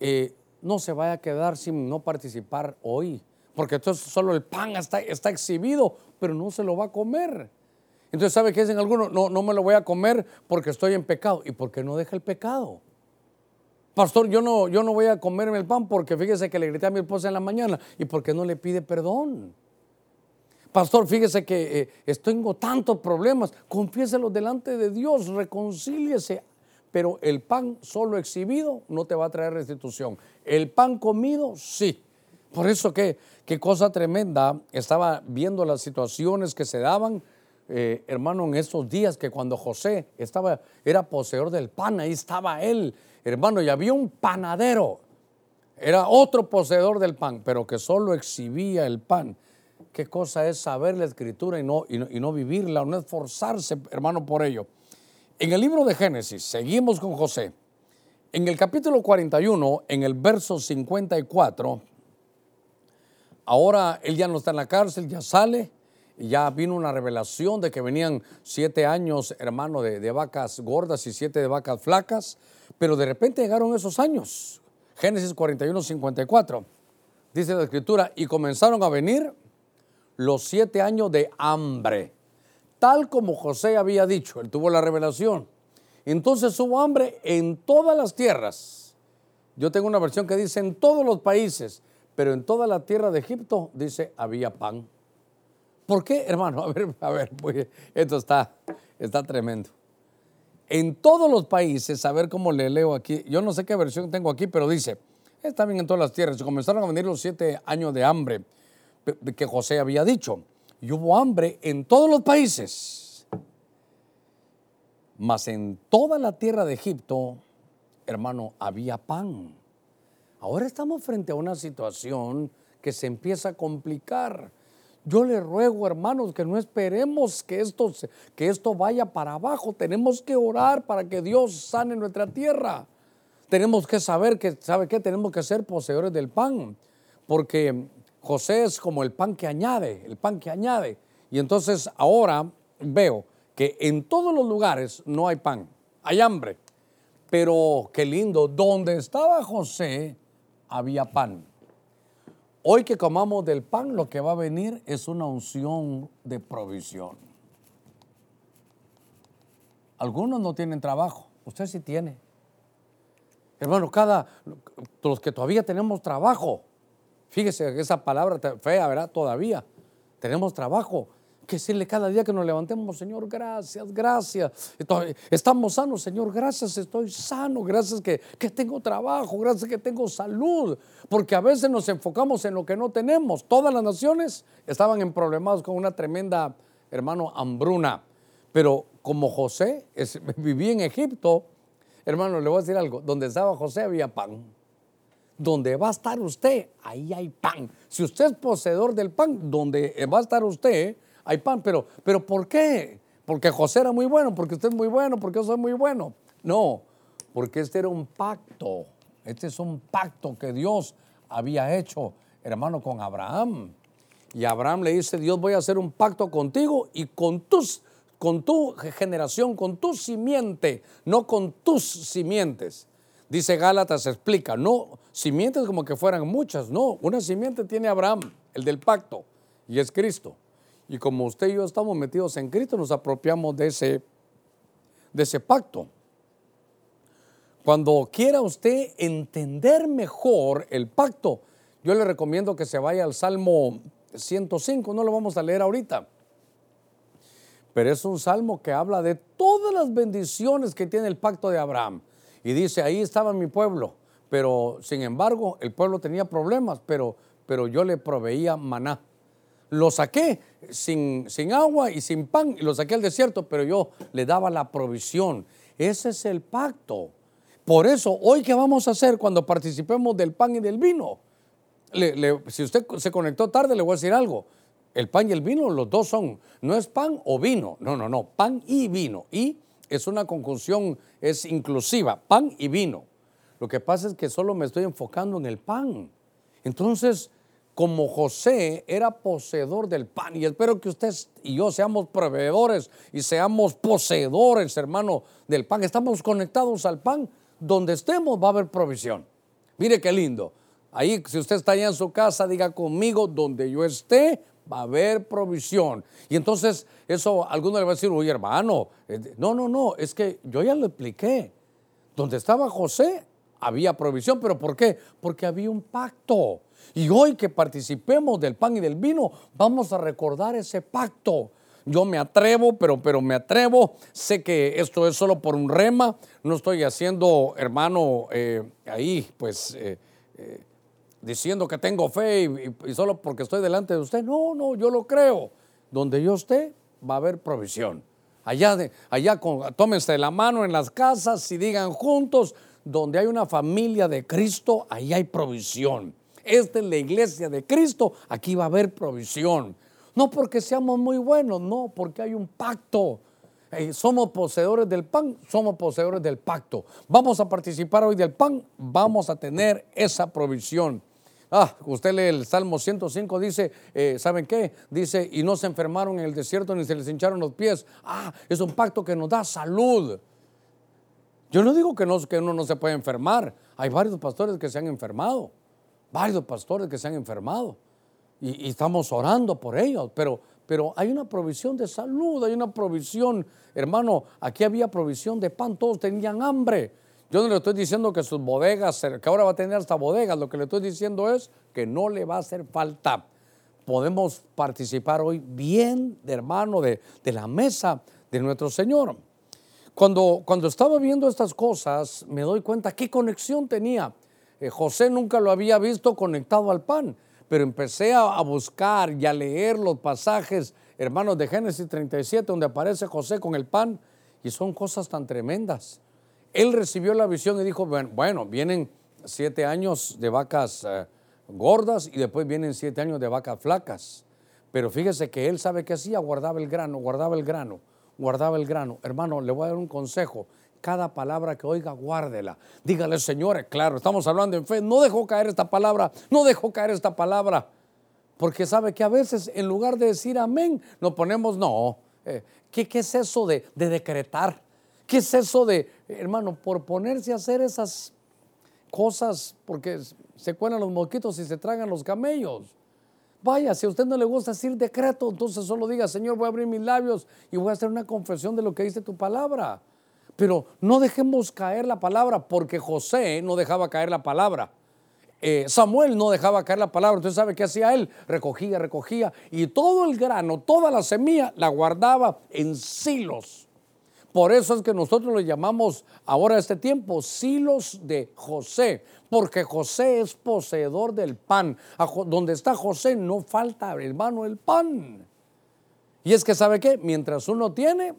Eh, no se vaya a quedar sin no participar hoy, porque entonces solo el pan está, está exhibido, pero no se lo va a comer. Entonces, ¿sabe qué dicen algunos? No, no me lo voy a comer porque estoy en pecado. ¿Y por qué no deja el pecado? Pastor, yo no, yo no voy a comerme el pan porque fíjese que le grité a mi esposa en la mañana y porque no le pide perdón. Pastor, fíjese que eh, tengo tantos problemas, confiéselo delante de Dios, reconcíliese. Pero el pan solo exhibido no te va a traer restitución. El pan comido, sí. Por eso que, qué cosa tremenda, estaba viendo las situaciones que se daban, eh, hermano, en esos días que cuando José estaba, era poseedor del pan, ahí estaba él hermano, y había un panadero, era otro poseedor del pan, pero que solo exhibía el pan. ¿Qué cosa es saber la escritura y no, y no, y no vivirla, no esforzarse, hermano, por ello? En el libro de Génesis, seguimos con José. En el capítulo 41, en el verso 54, ahora él ya no está en la cárcel, ya sale, y ya vino una revelación de que venían siete años, hermano, de, de vacas gordas y siete de vacas flacas. Pero de repente llegaron esos años. Génesis 41, 54. Dice la escritura, y comenzaron a venir los siete años de hambre, tal como José había dicho, él tuvo la revelación. Entonces hubo hambre en todas las tierras. Yo tengo una versión que dice en todos los países, pero en toda la tierra de Egipto dice había pan. ¿Por qué, hermano? [laughs] A ver, a ver, esto está, está tremendo en todos los países, a ver cómo le leo aquí, yo no sé qué versión tengo aquí, pero dice, está bien en todas las tierras, comenzaron a venir los siete años de hambre que José había dicho, y hubo hambre en todos los países, mas en toda la tierra de Egipto, hermano, había pan. Ahora estamos frente a una situación que se empieza a complicar. Yo le ruego, hermanos, que no esperemos que esto, que esto vaya para abajo. Tenemos que orar para que Dios sane nuestra tierra. Tenemos que saber que, ¿sabe qué? Tenemos que ser poseedores del pan. Porque José es como el pan que añade, el pan que añade. Y entonces ahora veo que en todos los lugares no hay pan, hay hambre. Pero qué lindo, donde estaba José había pan. Hoy que comamos del pan, lo que va a venir es una unción de provisión. Algunos no tienen trabajo, usted sí tiene. Hermano, cada, los que todavía tenemos trabajo, fíjese esa palabra fea, ¿verdad? Todavía tenemos trabajo que decirle cada día que nos levantemos, Señor, gracias, gracias. Estamos sanos, Señor, gracias, estoy sano, gracias que, que, tengo trabajo, gracias que tengo salud, porque a veces nos enfocamos en lo que no tenemos. Todas las naciones estaban en problemas con una tremenda, hermano, hambruna. Pero como José [laughs] vivía en Egipto, hermano, le voy a decir algo, donde estaba José había pan. Donde va a estar usted, ahí hay pan. Si usted es poseedor del pan, donde va a estar usted, hay pan, pero, pero ¿por qué? Porque José era muy bueno, porque usted es muy bueno, porque yo soy muy bueno. No, porque este era un pacto. Este es un pacto que Dios había hecho, hermano, con Abraham. Y Abraham le dice, Dios voy a hacer un pacto contigo y con tus, con tu generación, con tu simiente, no con tus simientes. Dice Gálatas, explica, no simientes como que fueran muchas, no, una simiente tiene Abraham, el del pacto, y es Cristo. Y como usted y yo estamos metidos en Cristo, nos apropiamos de ese, de ese pacto. Cuando quiera usted entender mejor el pacto, yo le recomiendo que se vaya al Salmo 105, no lo vamos a leer ahorita. Pero es un salmo que habla de todas las bendiciones que tiene el pacto de Abraham. Y dice, ahí estaba mi pueblo, pero sin embargo el pueblo tenía problemas, pero, pero yo le proveía maná. Lo saqué sin, sin agua y sin pan y lo saqué al desierto, pero yo le daba la provisión. Ese es el pacto. Por eso, hoy, ¿qué vamos a hacer cuando participemos del pan y del vino? si usted se conectó tarde, le voy a decir algo. El pan y el vino, los dos son, no es pan o vino, no, no, no, pan y vino. Y es una conjunción, es inclusiva, pan y vino. Lo que pasa es que solo me estoy enfocando en el pan. Entonces, como José era poseedor del pan, y espero que usted y yo seamos proveedores y seamos poseedores, hermano, del pan, estamos conectados al pan, donde estemos va a haber provisión. Mire qué lindo. Ahí, si usted está allá en su casa, diga conmigo, donde yo esté, va a haber provisión. Y entonces, eso alguno le va a decir, oye hermano, eh, no, no, no, es que yo ya lo expliqué. Donde estaba José, había provisión, pero ¿por qué? Porque había un pacto. Y hoy que participemos del pan y del vino, vamos a recordar ese pacto. Yo me atrevo, pero, pero me atrevo. Sé que esto es solo por un rema. No estoy haciendo, hermano, eh, ahí, pues, eh, diciendo que tengo fe y, solo porque estoy delante de usted. No, no, yo lo creo. Donde yo esté, va a haber provisión. Allá, allá tómense la mano en las casas y digan juntos, donde hay una familia de Cristo, ahí hay provisión. Esta es la iglesia de Cristo, aquí va a haber provisión. No porque seamos muy buenos, no, porque hay un pacto. Eh, somos poseedores del pan, somos poseedores del pacto. Vamos a participar hoy del pan, vamos a tener esa provisión. Ah, usted lee el Salmo 105, dice, eh, ¿saben qué? Dice, y no se enfermaron en el desierto ni se les hincharon los pies. Ah, es un pacto que nos da salud. Yo no digo que, no, que uno no se puede enfermar. Hay varios pastores que se han enfermado. Varios pastores que se han enfermado. Y, estamos orando por ellos. Pero, pero hay una provisión de salud, hay una provisión. Hermano, aquí había provisión de pan. Todos tenían hambre. Yo no le estoy diciendo que sus bodegas, que ahora va a tener hasta bodegas, lo que le estoy diciendo es que no le va a hacer falta. Podemos participar hoy bien, de hermano, de, la mesa de nuestro Señor. Cuando, cuando estaba viendo estas cosas, me doy cuenta qué conexión tenía. Eh, José nunca lo había visto conectado al pan, pero empecé a, buscar y a leer los pasajes, hermanos, de Génesis 37, donde aparece José con el pan, y son cosas tan tremendas él recibió la visión y dijo, bueno, vienen siete años de vacas eh, gordas y después vienen siete años de vacas flacas. Pero fíjese que él sabe que hacía, guardaba el grano, guardaba el grano, guardaba el grano. Hermano, le voy a dar un consejo. Cada palabra que oiga, guárdela. Dígale, señores, claro, estamos hablando en fe. No dejó caer esta palabra, no dejó caer esta palabra. Porque sabe que a veces en lugar de decir amén, nos ponemos no. Eh, ¿qué, es eso de decretar? ¿Qué es eso de, hermano, por ponerse a hacer esas cosas, porque se cuelan los mosquitos y se tragan los camellos? Vaya, si a usted no le gusta decir decreto, entonces solo diga, Señor, voy a abrir mis labios y voy a hacer una confesión de lo que dice tu palabra. Pero no dejemos caer la palabra, porque José no dejaba caer la palabra. Eh, Samuel no dejaba caer la palabra. Usted sabe qué hacía él. Recogía, recogía. Y todo el grano, toda la semilla, la guardaba en silos por eso es que nosotros le llamamos ahora a este tiempo silos de José, porque José es poseedor del pan. Donde está José no falta, hermano, el pan. Y es que, ¿sabe qué? Mientras uno tiene,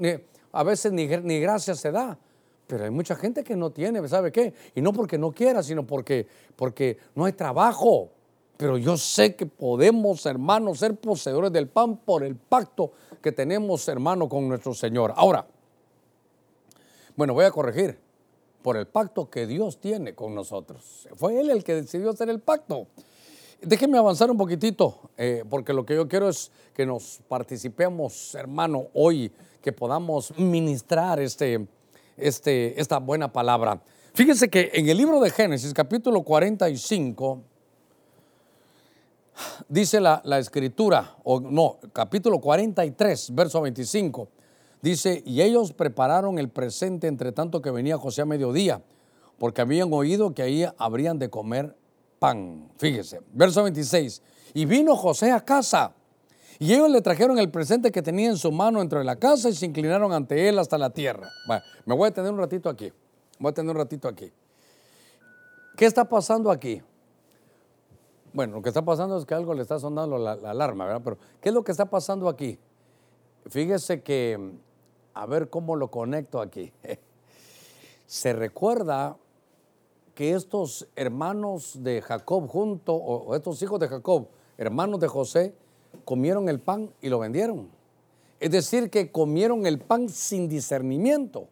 eh, a veces ni, ni gracia se da. Pero hay mucha gente que no tiene, ¿sabe qué? Y no porque no quiera, sino porque, porque no hay trabajo. Pero yo sé que podemos, hermanos, ser poseedores del pan por el pacto que tenemos, hermano, con nuestro Señor. Ahora, bueno, voy a corregir, por el pacto que Dios tiene con nosotros. Fue Él el que decidió hacer el pacto. Déjenme avanzar un poquitito, eh, porque lo que yo quiero es que nos participemos, hermano, hoy, que podamos ministrar este, este, esta buena palabra. Fíjense que en el libro de Génesis, capítulo 45, dice la, la escritura, o no, capítulo 43, verso 25, dice, y ellos prepararon el presente entre tanto que venía José a mediodía, porque habían oído que ahí habrían de comer pan. Fíjese, verso 26, y vino José a casa. Y ellos le trajeron el presente que tenía en su mano dentro de la casa y se inclinaron ante él hasta la tierra. Bueno, me voy a tener un ratito aquí. Voy a tener un ratito aquí. ¿Qué está pasando aquí? Bueno, lo que está pasando es que algo le está sonando la, alarma, ¿verdad? Pero, ¿qué es lo que está pasando aquí? Fíjese que, a ver cómo lo conecto aquí. [laughs] Se recuerda que estos hermanos de Jacob junto, o estos hijos de Jacob, hermanos de José, comieron el pan y lo vendieron. Es decir, que comieron el pan sin discernimiento.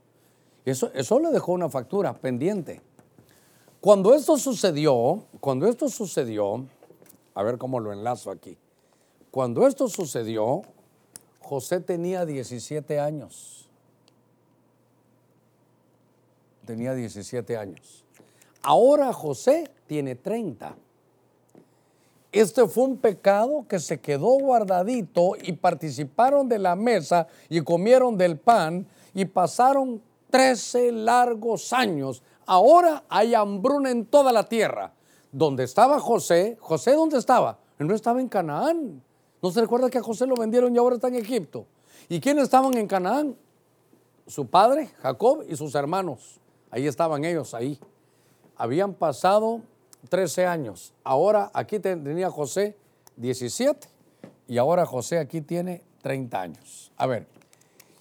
Eso, eso le dejó una factura pendiente. Cuando esto sucedió, cuando esto sucedió, a ver cómo lo enlazo aquí. Cuando esto sucedió, José tenía 17 años. Tenía 17 años. Ahora José tiene 30. Este fue un pecado que se quedó guardadito y participaron de la mesa y comieron del pan y pasaron 13 largos años. Ahora hay hambruna en toda la tierra. Donde estaba José, José ¿dónde estaba? no estaba en Canaán. ¿No se recuerda que a José lo vendieron y ahora está en Egipto? ¿Y quiénes estaban en Canaán? Su padre, Jacob, y sus hermanos. Ahí estaban ellos, ahí. Habían pasado 13 años. Ahora aquí tenía José 17 y ahora José aquí tiene 30 años. A ver,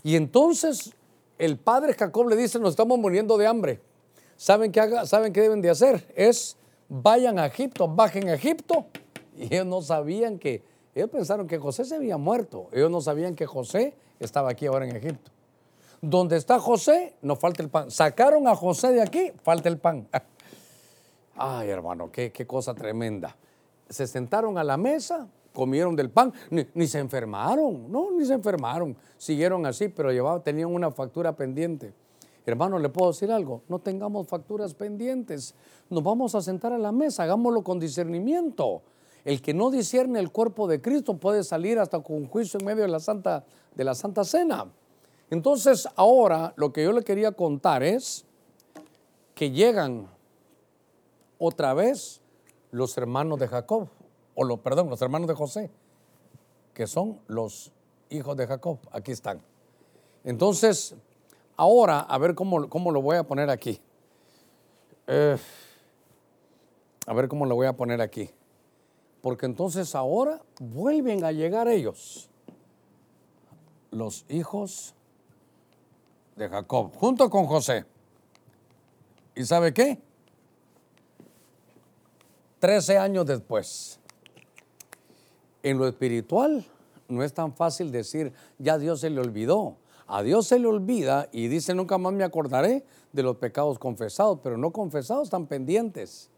y entonces el padre Jacob le dice, nos estamos muriendo de hambre. ¿Saben qué, haga, ¿Saben qué deben de hacer? Es, vayan a Egipto, bajen a Egipto. Y ellos no sabían que, ellos pensaron que José se había muerto. Ellos no sabían que José estaba aquí ahora en Egipto. Donde está José, no falta el pan. Sacaron a José de aquí, falta el pan. [laughs] Ay, hermano, qué, qué cosa tremenda. Se sentaron a la mesa, comieron del pan, ni, se enfermaron, no, ni se enfermaron, siguieron así, pero llevaban, tenían una factura pendiente. Hermano, ¿le puedo decir algo? No tengamos facturas pendientes, nos vamos a sentar a la mesa, hagámoslo con discernimiento. El que no discierne el cuerpo de Cristo puede salir hasta con juicio en medio de la Santa, de la Santa Cena. Entonces, ahora lo que yo le quería contar es que llegan otra vez los hermanos de Jacob o lo, perdón, los hermanos de José, que son los hijos de Jacob. Aquí están. Entonces, ahora, a ver cómo, cómo lo voy a poner aquí. Eh, a ver cómo lo voy a poner aquí. Porque entonces ahora vuelven a llegar ellos, los hijos de Jacob, junto con José. ¿Y sabe qué? Trece años después, en lo espiritual no es tan fácil decir, ya Dios se le olvidó. A Dios se le olvida y dice, nunca más me acordaré de los pecados confesados, pero no confesados, están pendientes.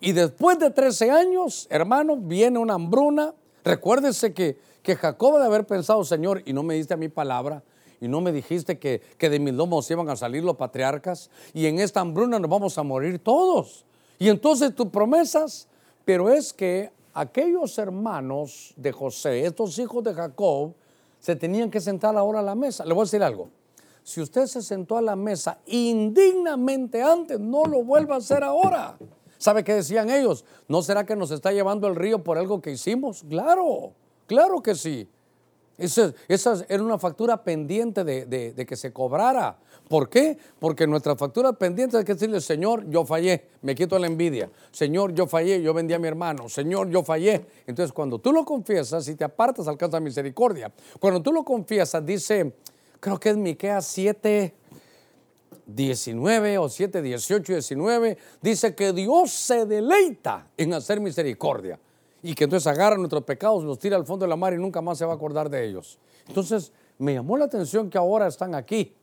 Y después de 13 años, hermano, viene una hambruna. Recuérdese que, que Jacob de haber pensado, Señor, y no me diste a mi palabra, y no me dijiste que, que de mis lomos iban a salir los patriarcas, y en esta hambruna nos vamos a morir todos. Y entonces tus promesas, pero es que aquellos hermanos de José, estos hijos de Jacob, se tenían que sentar ahora a la mesa. Le voy a decir algo. Si usted se sentó a la mesa indignamente antes, no lo vuelva a hacer ahora. ¿Sabe qué decían ellos? ¿No será que nos está llevando el río por algo que hicimos? Claro, claro que sí. Esa, era una factura pendiente de, que se cobrara. ¿Por qué? Porque nuestra factura pendiente hay que decirle, Señor, yo fallé, me quito la envidia. Señor, yo fallé, yo vendí a mi hermano. Señor, yo fallé. Entonces, cuando tú lo confiesas y te apartas, alcanza misericordia. Cuando tú lo confiesas, dice, creo que es Miqueas 7, 19 o 7, 18 y 19, dice que Dios se deleita en hacer misericordia y que entonces agarra nuestros pecados, los tira al fondo de la mar y nunca más se va a acordar de ellos. Entonces me llamó la atención que ahora están aquí.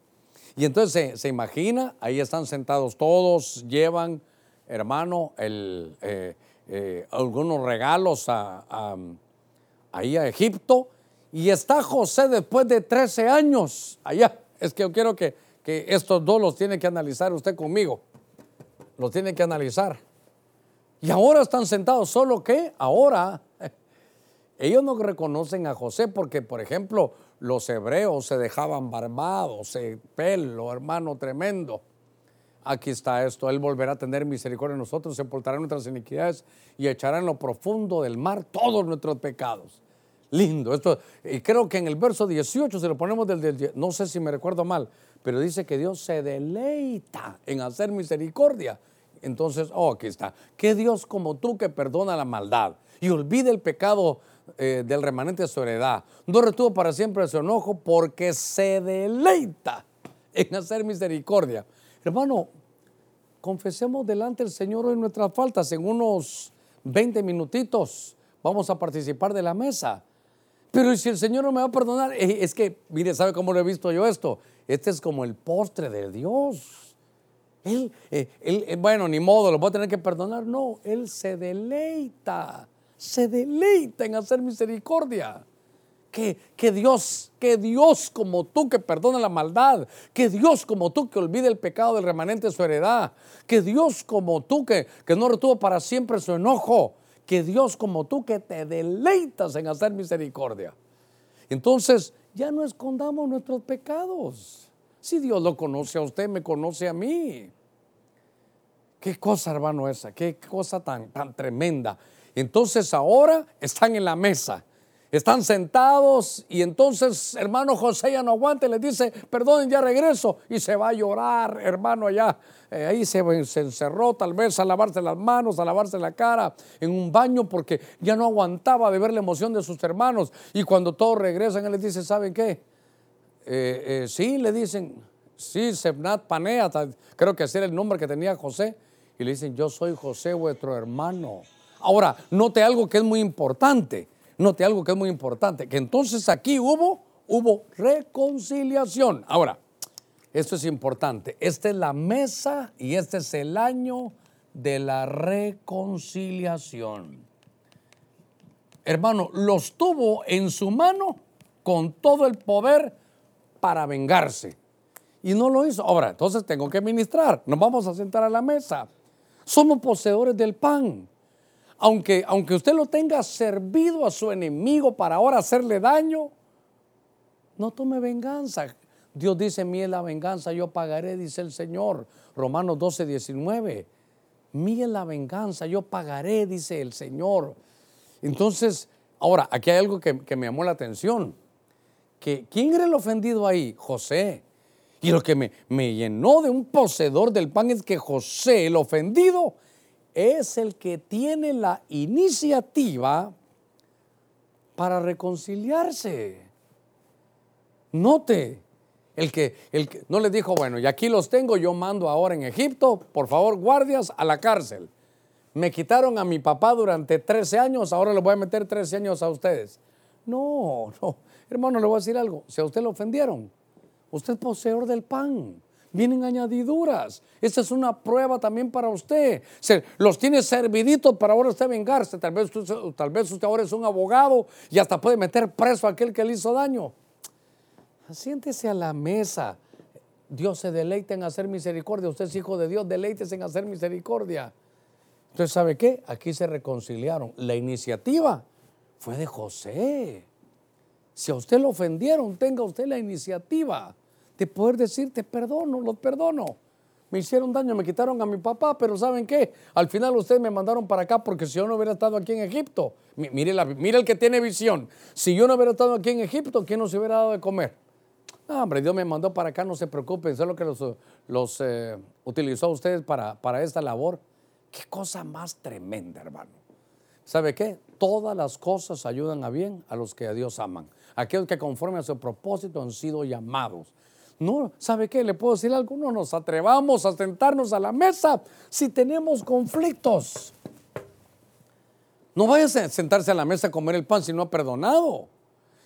Y entonces se, imagina, ahí están sentados todos, llevan, hermano, eh, eh, algunos regalos ahí a Egipto. Y está José después de 13 años allá. Es que yo quiero que, que estos dos los tiene que analizar usted conmigo. Los tiene que analizar. Y ahora están sentados, solo que ahora [laughs] ellos no reconocen a José porque, por ejemplo, los hebreos se dejaban barbados, pelo, hermano tremendo. Aquí está esto, Él volverá a tener misericordia de nosotros, sepultará nuestras iniquidades y echará en lo profundo del mar todos nuestros pecados. Lindo, esto, y creo que en el verso 18, si lo ponemos del, no sé si me recuerdo mal, pero dice que Dios se deleita en hacer misericordia. Entonces, oh, aquí está, que Dios como tú que perdona la maldad y olvida el pecado eh, del remanente de su heredad. No retuvo para siempre su enojo porque se deleita en hacer misericordia. Hermano, confesemos delante del Señor hoy nuestras faltas. En unos 20 minutitos vamos a participar de la mesa. Pero si el Señor no me va a perdonar, eh, es que, mire, ¿sabe cómo lo he visto yo esto? Este es como el postre de Dios. Él, eh, él, bueno, ni modo, lo voy a tener que perdonar. No, Él se deleita se deleita en hacer misericordia. Que, que, Dios, que Dios como tú que perdona la maldad, que Dios como tú que olvida el pecado del remanente de su heredad, que Dios como tú que, que no retuvo para siempre su enojo, que Dios como tú que te deleitas en hacer misericordia. Entonces, ya no escondamos nuestros pecados. Si Dios lo conoce a usted, me conoce a mí. Qué cosa, hermano, esa, qué cosa tan, tan tremenda. Entonces ahora están en la mesa, están sentados y entonces hermano José ya no aguanta y les dice, perdonen, ya regreso y se va a llorar, hermano, allá. Eh, ahí se, encerró tal vez a lavarse las manos, a lavarse la cara en un baño porque ya no aguantaba de ver la emoción de sus hermanos. Y cuando todos regresan, él les dice, ¿saben qué? Eh, eh, sí, le dicen, sí, Sebnat Panea, creo que ese era el nombre que tenía José. Y le dicen, yo soy José, vuestro hermano. Ahora, note algo que es muy importante, note algo que es muy importante, que entonces aquí hubo, hubo reconciliación. Ahora, esto es importante, esta es la mesa y este es el año de la reconciliación. Hermano, los tuvo en su mano con todo el poder para vengarse. Y no lo hizo. Ahora, entonces tengo que ministrar. Nos vamos a sentar a la mesa. Somos poseedores del pan aunque, aunque usted lo tenga servido a su enemigo para ahora hacerle daño, no tome venganza. Dios dice, mí es la venganza, yo pagaré, dice el Señor. Romanos 12, 19. Mí es la venganza, yo pagaré, dice el Señor. Entonces, ahora, aquí hay algo que, que me llamó la atención. ¿Quién era el ofendido ahí? José. Y lo que me, llenó de un poseedor del pan es que José, el ofendido, es el que tiene la iniciativa para reconciliarse. Note, el que, el que no le dijo, bueno, y aquí los tengo, yo mando ahora en Egipto, por favor, guardias a la cárcel. Me quitaron a mi papá durante 13 años, ahora le voy a meter 13 años a ustedes. No, no, hermano, le voy a decir algo. Si a usted lo ofendieron, usted es poseedor del pan vienen añadiduras. Esta es una prueba también para usted. Se, los tiene serviditos para ahora usted vengarse. Tal vez, usted, tal vez usted ahora es un abogado y hasta puede meter preso a aquel que le hizo daño. Siéntese a la mesa. Dios se deleita en hacer misericordia. Usted es hijo de Dios, deleítese en hacer misericordia. Entonces, ¿sabe qué? Aquí se reconciliaron. La iniciativa fue de José. Si a usted lo ofendieron, tenga usted la iniciativa de poder decir, te perdono, los perdono. Me hicieron daño, me quitaron a mi papá, pero ¿saben qué? Al final ustedes me mandaron para acá porque si yo no hubiera estado aquí en Egipto, mire, la, mire el que tiene visión, si yo no hubiera estado aquí en Egipto, ¿quién nos hubiera dado de comer? No, hombre, Dios me mandó para acá, no se preocupen, sé lo que los, los eh, utilizó ustedes para, para esta labor. Qué cosa más tremenda, hermano. ¿Sabe qué? Todas las cosas ayudan a bien a los que a Dios aman. Aquellos que conforme a su propósito han sido llamados. No, ¿sabe qué? Le puedo decir algo, no nos atrevamos a sentarnos a la mesa si tenemos conflictos. No vayas a sentarse a la mesa a comer el pan si no ha perdonado.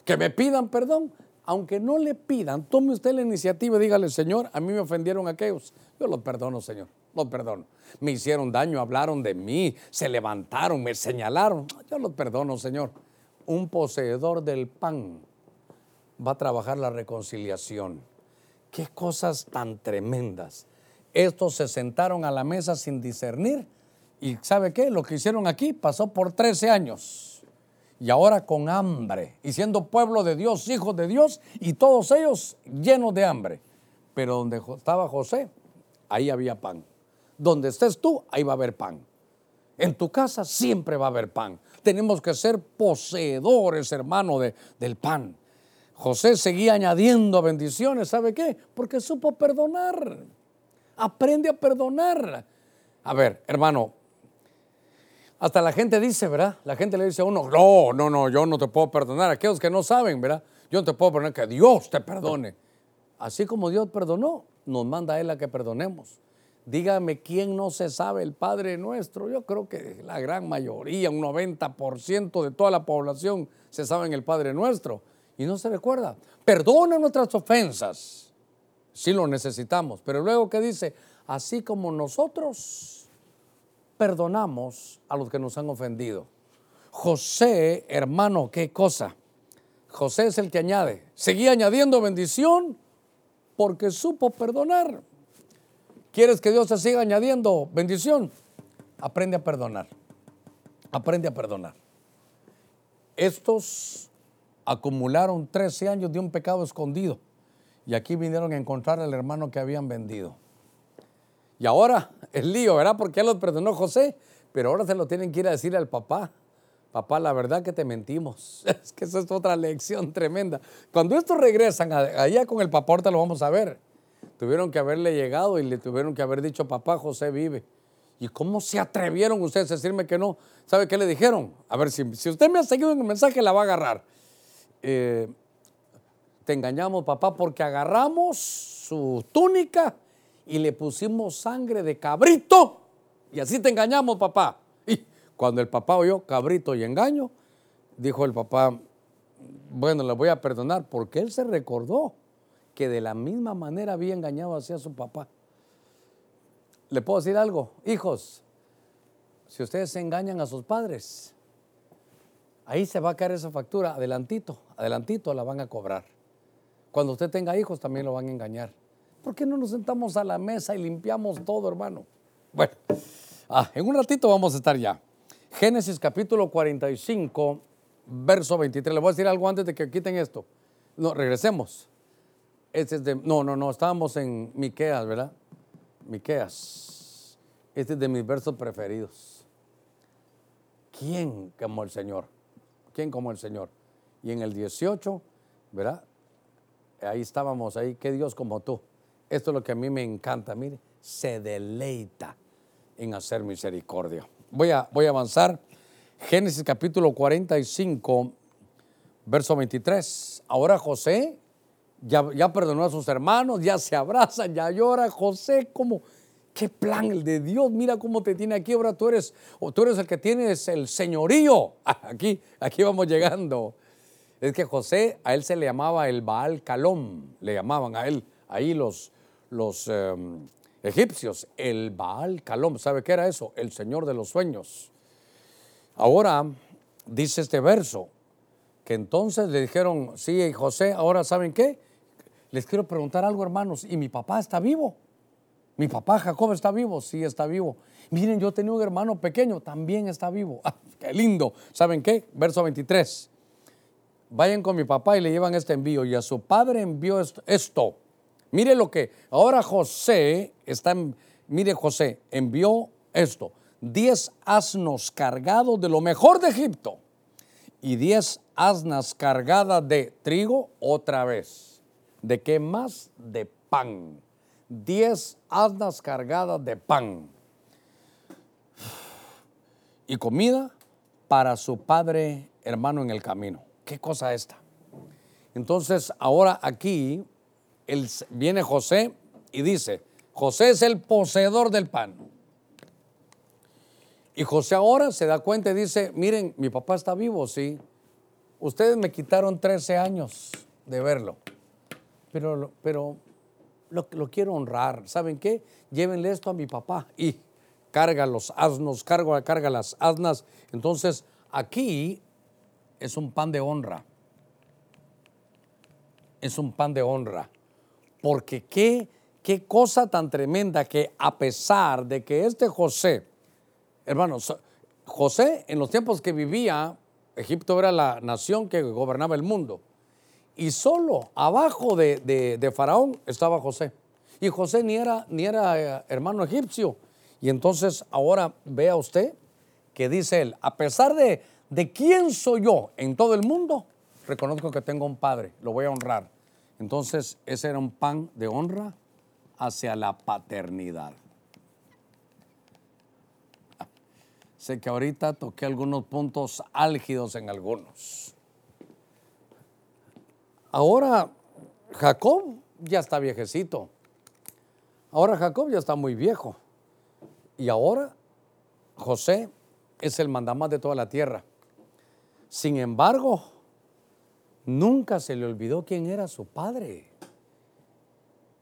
Que me pidan perdón. Aunque no le pidan, tome usted la iniciativa y dígale, Señor, a mí me ofendieron aquellos. Yo los perdono, Señor. los perdono. Me hicieron daño, hablaron de mí, se levantaron, me señalaron. Yo los perdono, Señor. Un poseedor del pan va a trabajar la reconciliación. Qué cosas tan tremendas. Estos se sentaron a la mesa sin discernir y ¿sabe qué? Lo que hicieron aquí pasó por 13 años. Y ahora con hambre, y siendo pueblo de Dios, hijos de Dios, y todos ellos llenos de hambre. Pero donde estaba José, ahí había pan. Donde estés tú, ahí va a haber pan. En tu casa siempre va a haber pan. Tenemos que ser poseedores, hermano, de, del pan. José seguía añadiendo bendiciones, ¿sabe qué? Porque supo perdonar. Aprende a perdonar. A ver, hermano, hasta la gente dice, ¿verdad? La gente le dice a uno, no, no, no, yo no te puedo perdonar. Aquellos que no saben, ¿verdad? Yo no te puedo perdonar, que Dios te perdone. Así como Dios perdonó, nos manda a Él a que perdonemos. Dígame quién no se sabe el Padre nuestro. Yo creo que la gran mayoría, un 90% de toda la población se sabe el Padre nuestro y no se recuerda. Perdona nuestras ofensas, si lo necesitamos, pero luego que dice, así como nosotros perdonamos a los que nos han ofendido. José, hermano, qué cosa. José es el que añade. Seguía añadiendo bendición porque supo perdonar. ¿Quieres que Dios te siga añadiendo bendición? Aprende a perdonar. Aprende a perdonar. Estos acumularon 13 años de un pecado escondido. Y aquí vinieron a encontrar al hermano que habían vendido. Y ahora el lío, ¿verdad? Porque él los perdonó José, pero ahora se lo tienen que ir a decir al papá. Papá, la verdad que te mentimos. [laughs] Es que esa es otra lección tremenda. Cuando estos regresan allá con el papá, ahorita lo vamos a ver. Tuvieron que haberle llegado y le tuvieron que haber dicho, papá, José vive. ¿Y cómo se atrevieron ustedes a decirme que no? ¿Sabe qué le dijeron? A ver, si, si usted me ha seguido en el mensaje, la va a agarrar. Eh, te engañamos, papá, porque agarramos su túnica y le pusimos sangre de cabrito. Y así te engañamos, papá. Y cuando el papá oyó cabrito y engaño, dijo el papá, bueno, le voy a perdonar, porque él se recordó que de la misma manera había engañado así a su papá. ¿Le puedo decir algo? Hijos, si ustedes se engañan a sus padres, ahí se va a caer esa factura, adelantito, adelantito la van a cobrar. Cuando usted tenga hijos también lo van a engañar. ¿Por qué no nos sentamos a la mesa y limpiamos todo, hermano? Bueno, ah, en un ratito vamos a estar ya. Génesis capítulo 45, verso 23. Le voy a decir algo antes de que quiten esto. No, regresemos. Este es de, no, no, no, estábamos en Miqueas, ¿verdad? Miqueas. Este es de mis versos preferidos. ¿Quién como el Señor? ¿Quién como el Señor? Y en el 18, ¿verdad? Ahí estábamos, ahí, qué Dios como tú. Esto es lo que a mí me encanta, mire, se deleita en hacer misericordia. Voy a, voy a avanzar. Génesis capítulo 45, verso 23. Ahora José ya, perdonó a sus hermanos, ya se abrazan, ya llora. José, como Qué plan el de Dios. Mira cómo te tiene aquí. Ahora tú eres, o tú eres el que tienes el señorío. [laughs] Aquí, aquí vamos llegando. Es que José, a él se le llamaba el Baal Calom. Le llamaban a él, ahí los, los em, egipcios, el Baal Calom. ¿Sabe qué era eso? El Señor de los sueños. Ahora dice este verso, que entonces le dijeron, sí, José, ahora ¿saben qué? Les quiero preguntar algo, hermanos, ¿y mi papá está vivo? Mi papá Jacob está vivo, sí está vivo. Miren, yo tenía un hermano pequeño, también está vivo. [laughs] Ah, qué lindo. ¿Saben qué? Verso 23. Vayan con mi papá y le llevan este envío. Y a su padre envió esto. Mire lo que. Ahora José está. mire, José envió esto: diez asnos cargados de lo mejor de Egipto y diez asnas cargadas de trigo otra vez. ¿De qué más? De pan diez asnas cargadas de pan y comida para su padre hermano en el camino. ¿Qué cosa esta? Entonces, ahora aquí viene José y dice, José es el poseedor del pan. Y José ahora se da cuenta y dice, miren, mi papá está vivo, sí. Ustedes me quitaron 13 años de verlo. Pero, pero lo, quiero honrar. ¿Saben qué? Llévenle esto a mi papá y carga los asnos, carga, carga las asnas. Entonces, aquí es un pan de honra. Es un pan de honra. Porque qué, qué cosa tan tremenda que a pesar de que este José, hermanos, José en los tiempos que vivía, Egipto era la nación que gobernaba el mundo. Y solo abajo de, Faraón estaba José. Y José ni era, ni era eh, hermano egipcio. Y entonces ahora vea usted que dice él, a pesar de, de quién soy yo en todo el mundo, reconozco que tengo un padre, lo voy a honrar. Entonces ese era un pan de honra hacia la paternidad. Sé que ahorita toqué algunos puntos álgidos en algunos. Ahora Jacob ya está viejecito. Ahora Jacob ya está muy viejo. Y ahora José es el mandamás de toda la tierra. Sin embargo, nunca se le olvidó quién era su padre.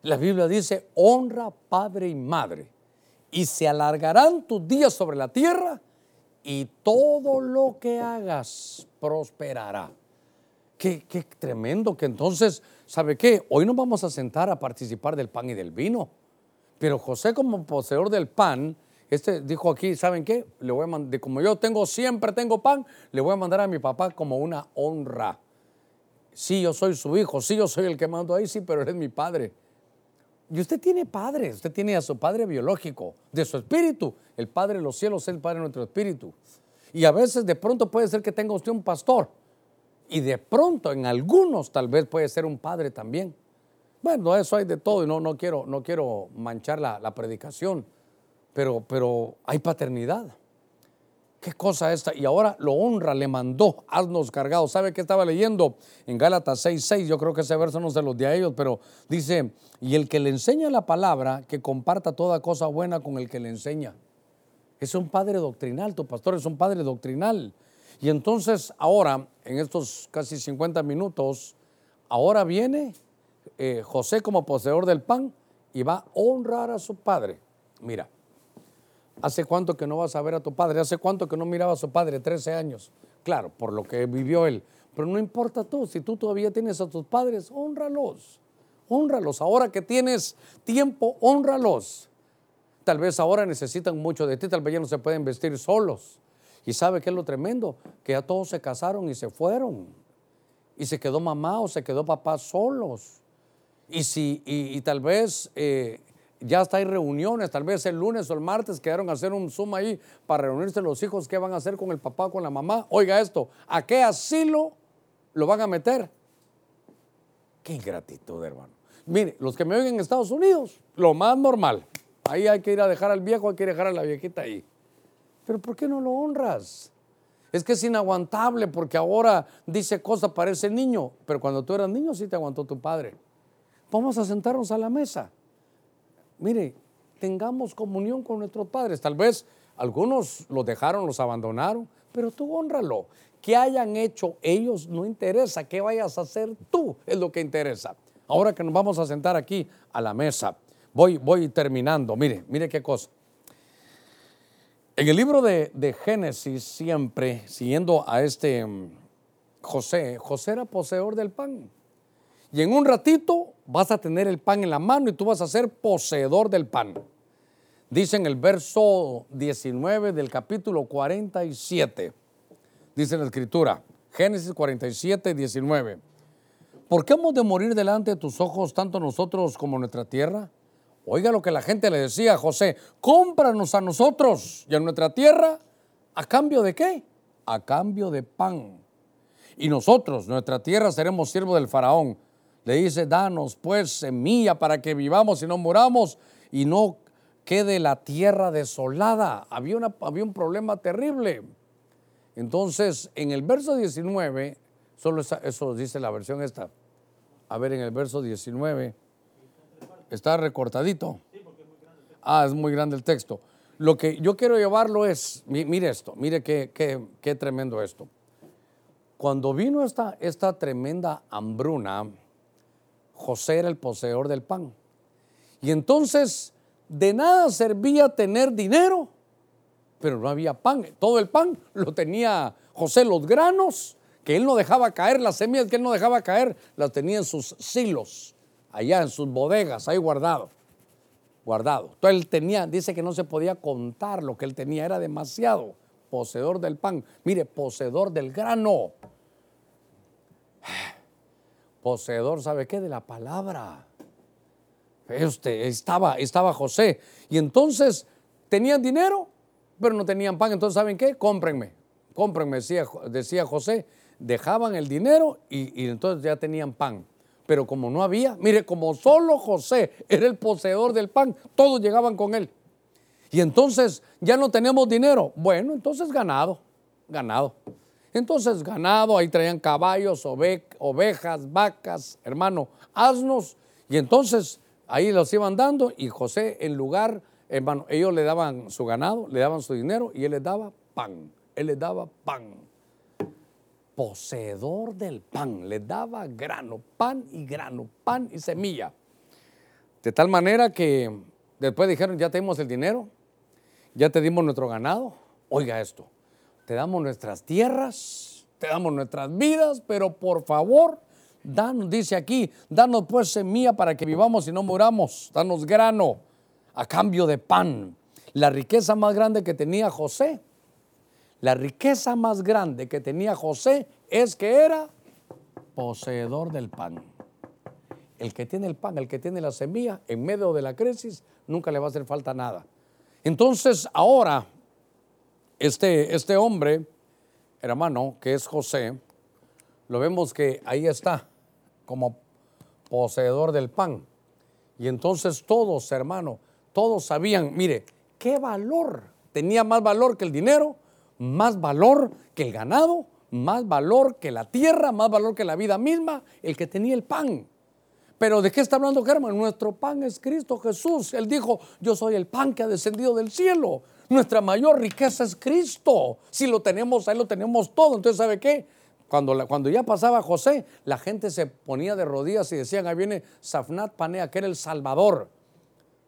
La Biblia dice, honra padre y madre, y se alargarán tus días sobre la tierra y todo lo que hagas prosperará. Qué, qué, tremendo que entonces, ¿sabe qué? Hoy nos vamos a sentar a participar del pan y del vino. Pero José como poseedor del pan, este dijo aquí, ¿saben qué? Le voy a mandar, como yo tengo, siempre tengo pan, le voy a mandar a mi papá como una honra. Sí, yo soy su hijo, sí, yo soy el que mando ahí, sí, pero él es mi padre. Y usted tiene padre, usted tiene a su padre biológico, de su espíritu. El Padre de los cielos es el Padre de nuestro espíritu. Y a veces de pronto puede ser que tenga usted un pastor. Y de pronto en algunos tal vez puede ser un padre también. Bueno, eso hay de todo y no, no, quiero, no quiero manchar la, predicación, pero, pero hay paternidad. ¿Qué cosa esta? Y ahora lo honra, le mandó asnos cargados. ¿Sabe qué estaba leyendo? En Gálatas 6:6, yo creo que ese verso no se los de a ellos, pero dice, y el que le enseña la palabra, que comparta toda cosa buena con el que le enseña. Es un padre doctrinal, tu pastor es un padre doctrinal. Y entonces ahora, en estos casi 50 minutos, ahora viene eh, José como poseedor del pan y va a honrar a su padre. Mira, ¿Hace cuánto que no vas a ver a tu padre? ¿Hace cuánto que no miraba a su padre? 13 años. Claro, por lo que vivió él. Pero no importa tú, si tú todavía tienes a tus padres, honralos. Honralos. Ahora que tienes tiempo, honralos. Tal vez ahora necesitan mucho de ti, tal vez ya no se pueden vestir solos. Y sabe qué es lo tremendo, que ya todos se casaron y se fueron. Y se quedó mamá o se quedó papá solos. Y, si, y, tal vez eh, ya está hay reuniones, tal vez el lunes o el martes quedaron a hacer un Zoom ahí para reunirse los hijos, ¿qué van a hacer con el papá o con la mamá? Oiga esto, ¿a qué asilo lo van a meter? Qué ingratitud, hermano. Mire, los que me oyen en Estados Unidos, lo más normal. Ahí hay que ir a dejar al viejo, hay que ir a dejar a la viejita ahí. Pero ¿por qué no lo honras? Es que es inaguantable porque ahora dice cosas, parece niño, pero cuando tú eras niño sí te aguantó tu padre. Vamos a sentarnos a la mesa mire, tengamos comunión con nuestros padres. Tal vez algunos los dejaron, los abandonaron, pero tú honralo. ¿Qué hayan hecho ellos no interesa, qué vayas a hacer tú es lo que interesa. Ahora que nos vamos a sentar aquí a la mesa, voy, voy terminando. Mire, mire qué cosa. En el libro de, de Génesis, siempre siguiendo a este mm, José, José era poseedor del pan. Y en un ratito vas a tener el pan en la mano y tú vas a ser poseedor del pan. Dice en el verso 19 del capítulo 47, dice la escritura, Génesis 47, 19. ¿Por qué hemos de morir delante de tus ojos tanto nosotros como nuestra tierra? Oiga lo que la gente le decía a José, cómpranos a nosotros y a nuestra tierra, ¿a cambio de qué? A cambio de pan. Y nosotros, nuestra tierra, seremos siervos del faraón le dice, danos pues semilla para que vivamos y no muramos y no quede la tierra desolada. Había, una, había un problema terrible. Entonces, en el verso 19, solo eso dice la versión esta. A ver, en el verso 19, está recortadito. Ah, es muy grande el texto. Lo que yo quiero llevarlo es, mire esto, mire qué, qué, qué tremendo esto. Cuando vino esta, esta tremenda hambruna, José era el poseedor del pan. Y entonces de nada servía tener dinero, pero no había pan. Todo el pan lo tenía José, los granos que él no dejaba caer, las semillas que él no dejaba caer, las tenía en sus silos, allá en sus bodegas, ahí guardado, guardado. Entonces él tenía, dice que no se podía contar lo que él tenía, era demasiado poseedor del pan. Mire, poseedor del grano. [sighs] Poseedor, ¿sabe qué? De la palabra. Este, estaba, estaba José. Y entonces tenían dinero, pero no tenían pan. Entonces, ¿saben qué? Cómprenme. Cómprenme, decía, decía José. Dejaban el dinero y, y entonces ya tenían pan. Pero como no había, mire, como solo José era el poseedor del pan, todos llegaban con él. Y entonces ya no tenemos dinero. Bueno, entonces ganado, ganado. Entonces ganado, ahí traían caballos, ovejas, vacas, hermano, asnos. Y entonces ahí los iban dando y José en lugar, hermano, ellos le daban su ganado, le daban su dinero y él les daba pan. Él les daba pan. Poseedor del pan, les daba grano, pan y grano, pan y semilla. De tal manera que después dijeron, ya tenemos el dinero, ya te dimos nuestro ganado. Oiga esto, te damos nuestras tierras, te damos nuestras vidas, pero por favor, danos, dice aquí, danos pues semilla para que vivamos y no muramos, danos grano a cambio de pan. La riqueza más grande que tenía José, la riqueza más grande que tenía José es que era poseedor del pan. El que tiene el pan, el que tiene la semilla, en medio de la crisis, nunca le va a hacer falta nada. Entonces ahora, este, este hombre, hermano, que es José, lo vemos que ahí está, como poseedor del pan. Y entonces todos, hermano, todos sabían, mire, qué valor, tenía más valor que el dinero, más valor que el ganado, más valor que la tierra, más valor que la vida misma, el que tenía el pan. Pero ¿de qué está hablando Germán? Nuestro pan es Cristo Jesús. Él dijo, yo soy el pan que ha descendido del cielo. Nuestra mayor riqueza es Cristo. Si lo tenemos, ahí lo tenemos todo. Entonces, ¿sabe qué? Cuando, cuando ya pasaba José, la gente se ponía de rodillas y decían, ahí viene Safnat Panea, que era el Salvador.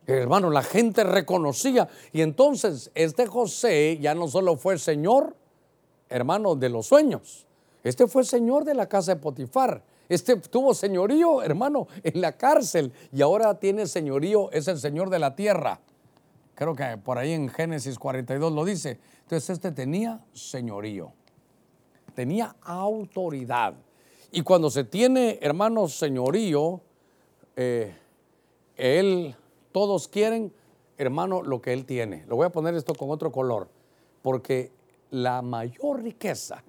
Hermano, la gente reconocía. Y entonces, este José ya no solo fue Señor, hermano, de los sueños. Este fue Señor de la casa de Potifar. Este tuvo señorío, hermano, en la cárcel y ahora tiene señorío, es el Señor de la tierra. Creo que por ahí en Génesis 42 lo dice. Entonces este tenía señorío, tenía autoridad. Y cuando se tiene, hermano, señorío, eh, él, todos quieren, hermano, lo que él tiene. Lo voy a poner esto con otro color, porque la mayor riqueza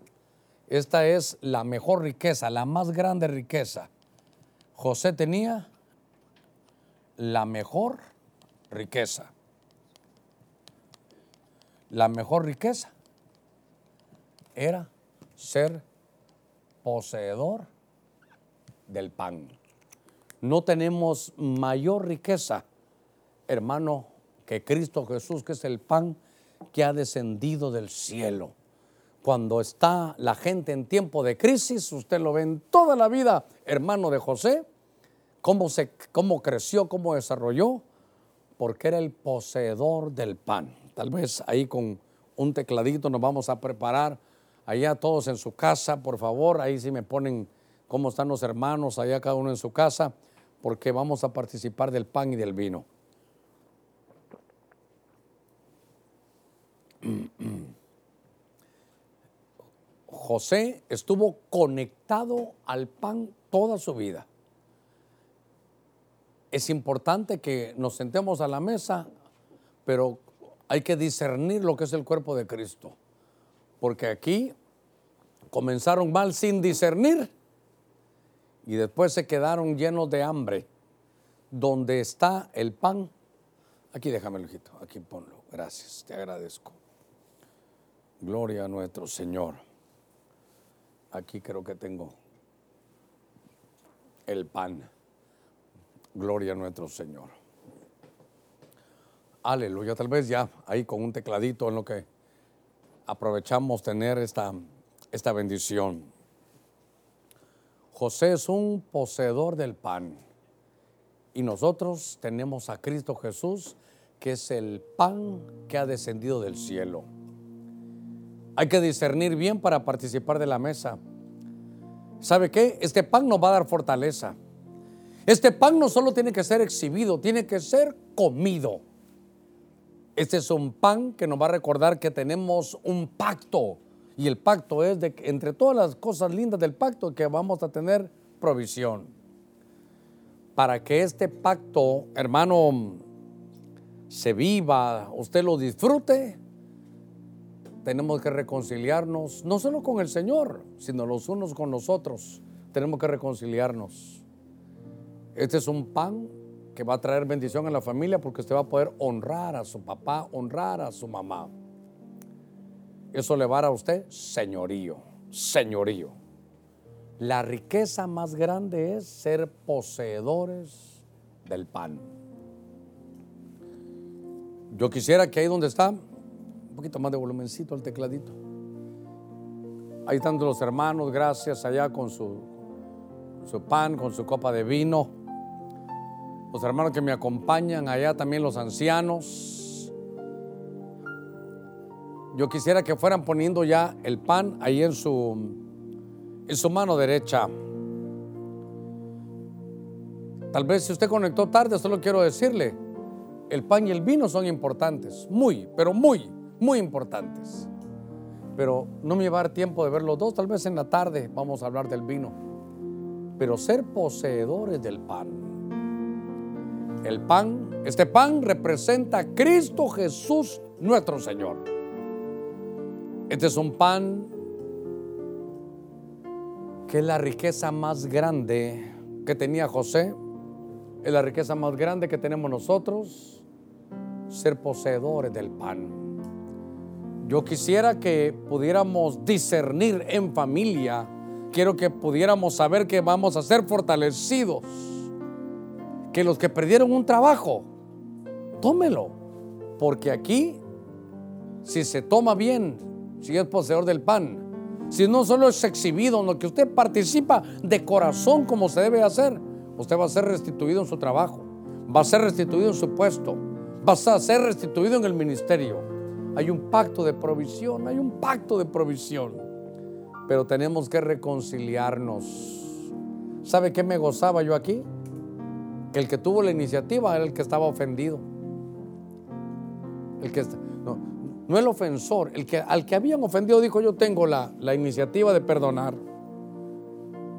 esta es la mejor riqueza, la más grande riqueza. José tenía la mejor riqueza. La mejor riqueza era ser poseedor del pan. No tenemos mayor riqueza, hermano, que Cristo Jesús, que es el pan que ha descendido del cielo cuando está la gente en tiempo de crisis, usted lo ve en toda la vida, hermano de José, cómo, se, cómo creció, cómo desarrolló, porque era el poseedor del pan. Tal vez ahí con un tecladito nos vamos a preparar, allá todos en su casa, por favor, ahí sí me ponen cómo están los hermanos, allá cada uno en su casa, porque vamos a participar del pan y del vino. José estuvo conectado al pan toda su vida. Es importante que nos sentemos a la mesa, pero hay que discernir lo que es el cuerpo de Cristo. Porque aquí comenzaron mal sin discernir y después se quedaron llenos de hambre. Donde está el pan, aquí déjame, hijito, aquí ponlo. Gracias, te agradezco. Gloria a nuestro Señor. Aquí creo que tengo el pan. Gloria a nuestro Señor. Aleluya. Tal vez ya ahí con un tecladito en lo que aprovechamos tener esta, esta bendición. José es un poseedor del pan. Y nosotros tenemos a Cristo Jesús, que es el pan que ha descendido del cielo. Hay que discernir bien para participar de la mesa. ¿Sabe qué? Este pan nos va a dar fortaleza. Este pan no solo tiene que ser exhibido, tiene que ser comido. Este es un pan que nos va a recordar que tenemos un pacto. Y el pacto es de que entre todas las cosas lindas del pacto que vamos a tener provisión. Para que este pacto, hermano, se viva, usted lo disfrute, tenemos que reconciliarnos, no solo con el Señor, sino los unos con los otros. Tenemos que reconciliarnos. Este es un pan que va a traer bendición a la familia porque usted va a poder honrar a su papá, honrar a su mamá. Eso le va a usted señorío, señorío. La riqueza más grande es ser poseedores del pan. Yo quisiera que ahí donde está, poquito más de volumencito el tecladito. Ahí están los hermanos, gracias allá con su, su pan, con su copa de vino los hermanos que me acompañan, allá también los ancianos. Yo quisiera que fueran poniendo ya el pan ahí en su, en su mano derecha. Tal vez si usted conectó tarde, solo quiero decirle, el pan y el vino son importantes, muy, pero muy, muy importantes. Pero no me dar tiempo de ver los dos, tal vez en la tarde vamos a hablar del vino. Pero ser poseedores del pan el pan, este pan representa a Cristo Jesús nuestro Señor. Este es un pan que es la riqueza más grande que tenía José, es la riqueza más grande que tenemos nosotros, ser poseedores del pan. Yo quisiera que pudiéramos discernir en familia, quiero que pudiéramos saber que vamos a ser fortalecidos que los que perdieron un trabajo, tómelo. Porque aquí, si se toma bien, si es poseedor del pan, si no solo es exhibido, en lo que usted participa de corazón como se debe hacer, usted va a ser restituido en su trabajo, va a ser restituido en su puesto, va a ser restituido en el ministerio. Hay un pacto de provisión, hay un pacto de provisión, pero tenemos que reconciliarnos. ¿Sabe qué me gozaba yo aquí? que el que tuvo la iniciativa era el que estaba ofendido. El que, no, no el ofensor, el que, al que habían ofendido dijo yo tengo la, la iniciativa de perdonar.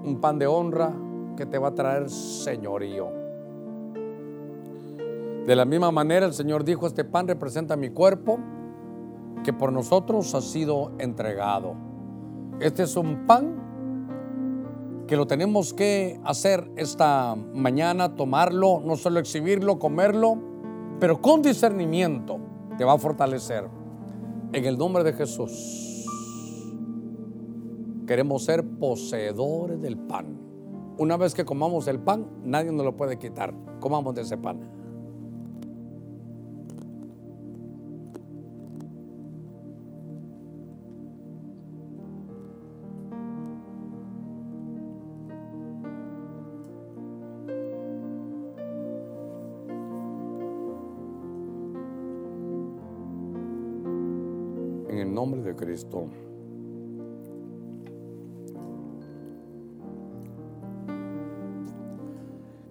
Un pan de honra que te va a traer señorío. De la misma manera el Señor dijo, este pan representa mi cuerpo que por nosotros ha sido entregado. Este es un pan que lo tenemos que hacer esta mañana, tomarlo, no solo exhibirlo, comerlo, pero con discernimiento te va a fortalecer. En el nombre de Jesús, queremos ser poseedores del pan. Una vez que comamos el pan, nadie nos lo puede quitar. Comamos de ese pan.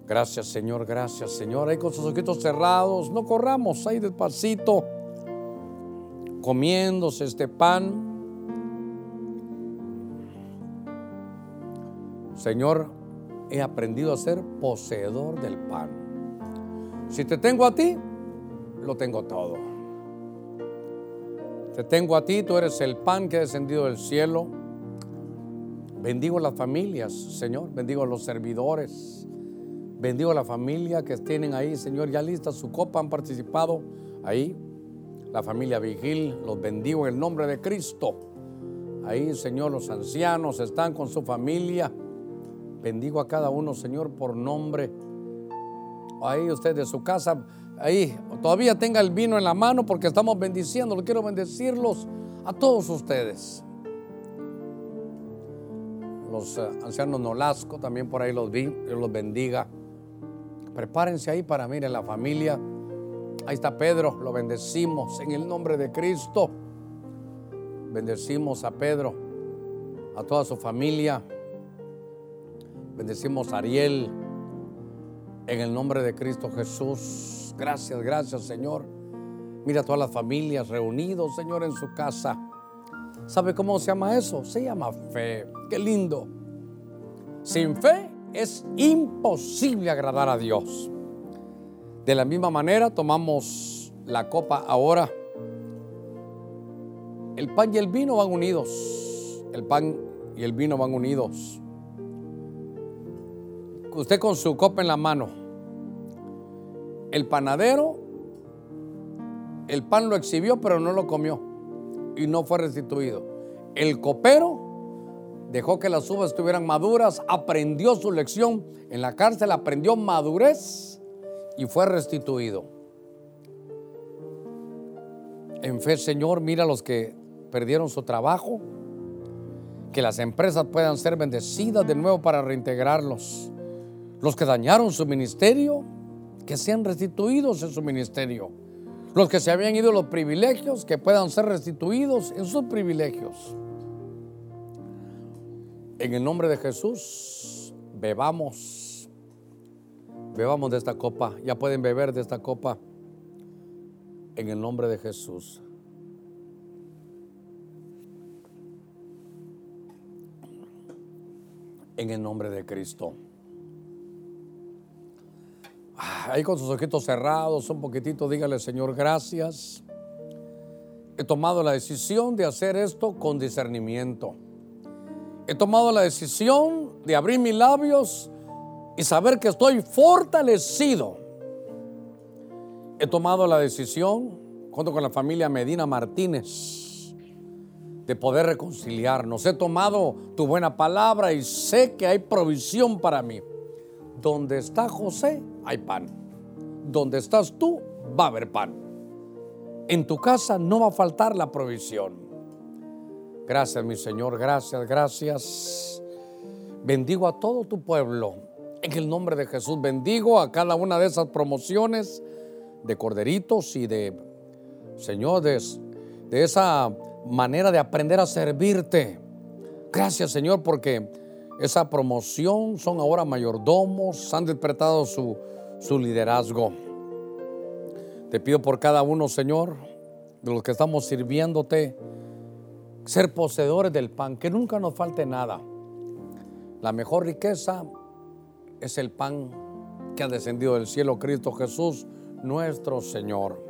Gracias Señor, gracias Señor. Ahí con sus ojitos cerrados, no corramos ahí despacito, comiéndose este pan. Señor, he aprendido a ser poseedor del pan. Si te tengo a ti, lo tengo todo. Te tengo a ti, tú eres el pan que ha descendido del cielo. Bendigo las familias, Señor. Bendigo los servidores. Bendigo a la familia que tienen ahí, Señor, ya lista su copa, han participado ahí. La familia Vigil, los bendigo en el nombre de Cristo. Ahí, Señor, los ancianos están con su familia. Bendigo a cada uno, Señor, por nombre. Ahí usted de su casa ahí todavía tenga el vino en la mano porque estamos bendiciendo. Quiero bendecirlos a todos ustedes. Los eh, ancianos Nolasco también por ahí los vi. Dios los bendiga. Prepárense ahí para miren la familia. Ahí está Pedro, lo bendecimos en el nombre de Cristo. Bendecimos a Pedro, a toda su familia. Bendecimos a Ariel en el nombre de Cristo Jesús. Gracias, gracias Señor. Mira todas las familias reunidos, Señor, en su casa. ¿Sabe cómo se llama eso? Se llama fe. Qué lindo. Sin fe es imposible agradar a Dios. De la misma manera tomamos la copa ahora. El pan y el vino van unidos. El pan y el vino van unidos. Usted con su copa en la mano. El panadero, el pan lo exhibió pero no lo comió y no fue restituido. El copero dejó que las uvas estuvieran maduras, aprendió su lección en la cárcel, aprendió madurez y fue restituido. En fe, Señor, mira a los que perdieron su trabajo, que las empresas puedan ser bendecidas de nuevo para reintegrarlos. Los que dañaron su ministerio, que sean restituidos en su ministerio. Los que se habían ido los privilegios, que puedan ser restituidos en sus privilegios. En el nombre de Jesús, bebamos. Bebamos de esta copa. Ya pueden beber de esta copa. En el nombre de Jesús. En el nombre de Cristo. Ah, ahí con sus ojitos cerrados, un poquitito, dígale, Señor, gracias. He tomado la decisión de hacer esto con discernimiento. He tomado la decisión de abrir mis labios y saber que estoy fortalecido. He tomado la decisión, junto con la familia Medina Martínez, de poder reconciliarnos. He tomado tu buena palabra y sé que hay provisión para mí. Donde está José, hay pan. Donde estás tú, va a haber pan. En tu casa no va a faltar la provisión. Gracias, mi Señor, gracias, gracias. Bendigo a todo tu pueblo. En el nombre de Jesús, bendigo a cada una de esas promociones de corderitos y de, Señor, de, esa manera de aprender a servirte. Gracias, Señor, porque esa promoción son ahora mayordomos, han despertado su, su liderazgo. Te pido por cada uno, Señor, de los que estamos sirviéndote ser poseedores del pan, que nunca nos falte nada. La mejor riqueza es el pan que ha descendido del cielo, Cristo Jesús, nuestro Señor.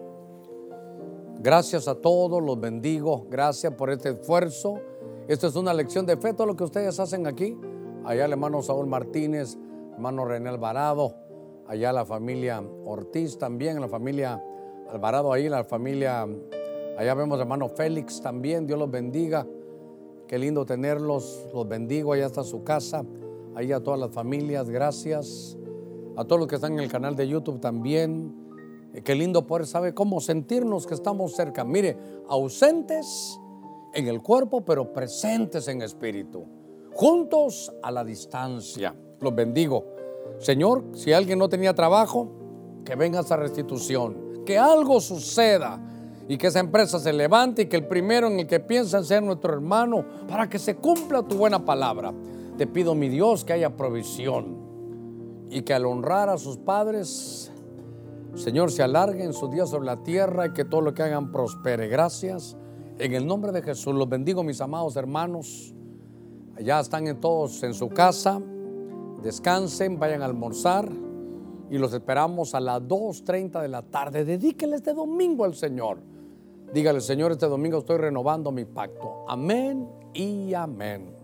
Gracias a todos, los bendigo, gracias por este esfuerzo. Esta es una lección de fe, todo lo que ustedes hacen aquí. Allá el hermano Saúl Martínez, hermano René Alvarado, allá la familia Ortiz también, la familia Alvarado ahí, la familia Allá vemos hermano Félix también, Dios los bendiga. Qué lindo tenerlos, los bendigo, allá está su casa, ahí a todas las familias, gracias. A todos los que están en el canal de YouTube también. Eh, qué lindo poder saber cómo sentirnos que estamos cerca. Mire, ausentes en el cuerpo, pero presentes en espíritu. Juntos a la distancia. Los bendigo. Señor, si alguien no tenía trabajo, que venga esa restitución. Que algo suceda y que esa empresa se levante y que el primero en el que piensa ser nuestro hermano para que se cumpla tu buena palabra. Te pido, mi Dios, que haya provisión y que al honrar a sus padres, Señor, se alarguen sus días sobre la tierra y que todo lo que hagan prospere. Gracias. En el nombre de Jesús los bendigo, mis amados hermanos. Allá están todos en su casa. Descansen, vayan a almorzar y los esperamos a las 2.30 de la tarde. Dedíquenle este domingo al Señor. Dígale, Señor, este domingo estoy renovando mi pacto. Amén y amén.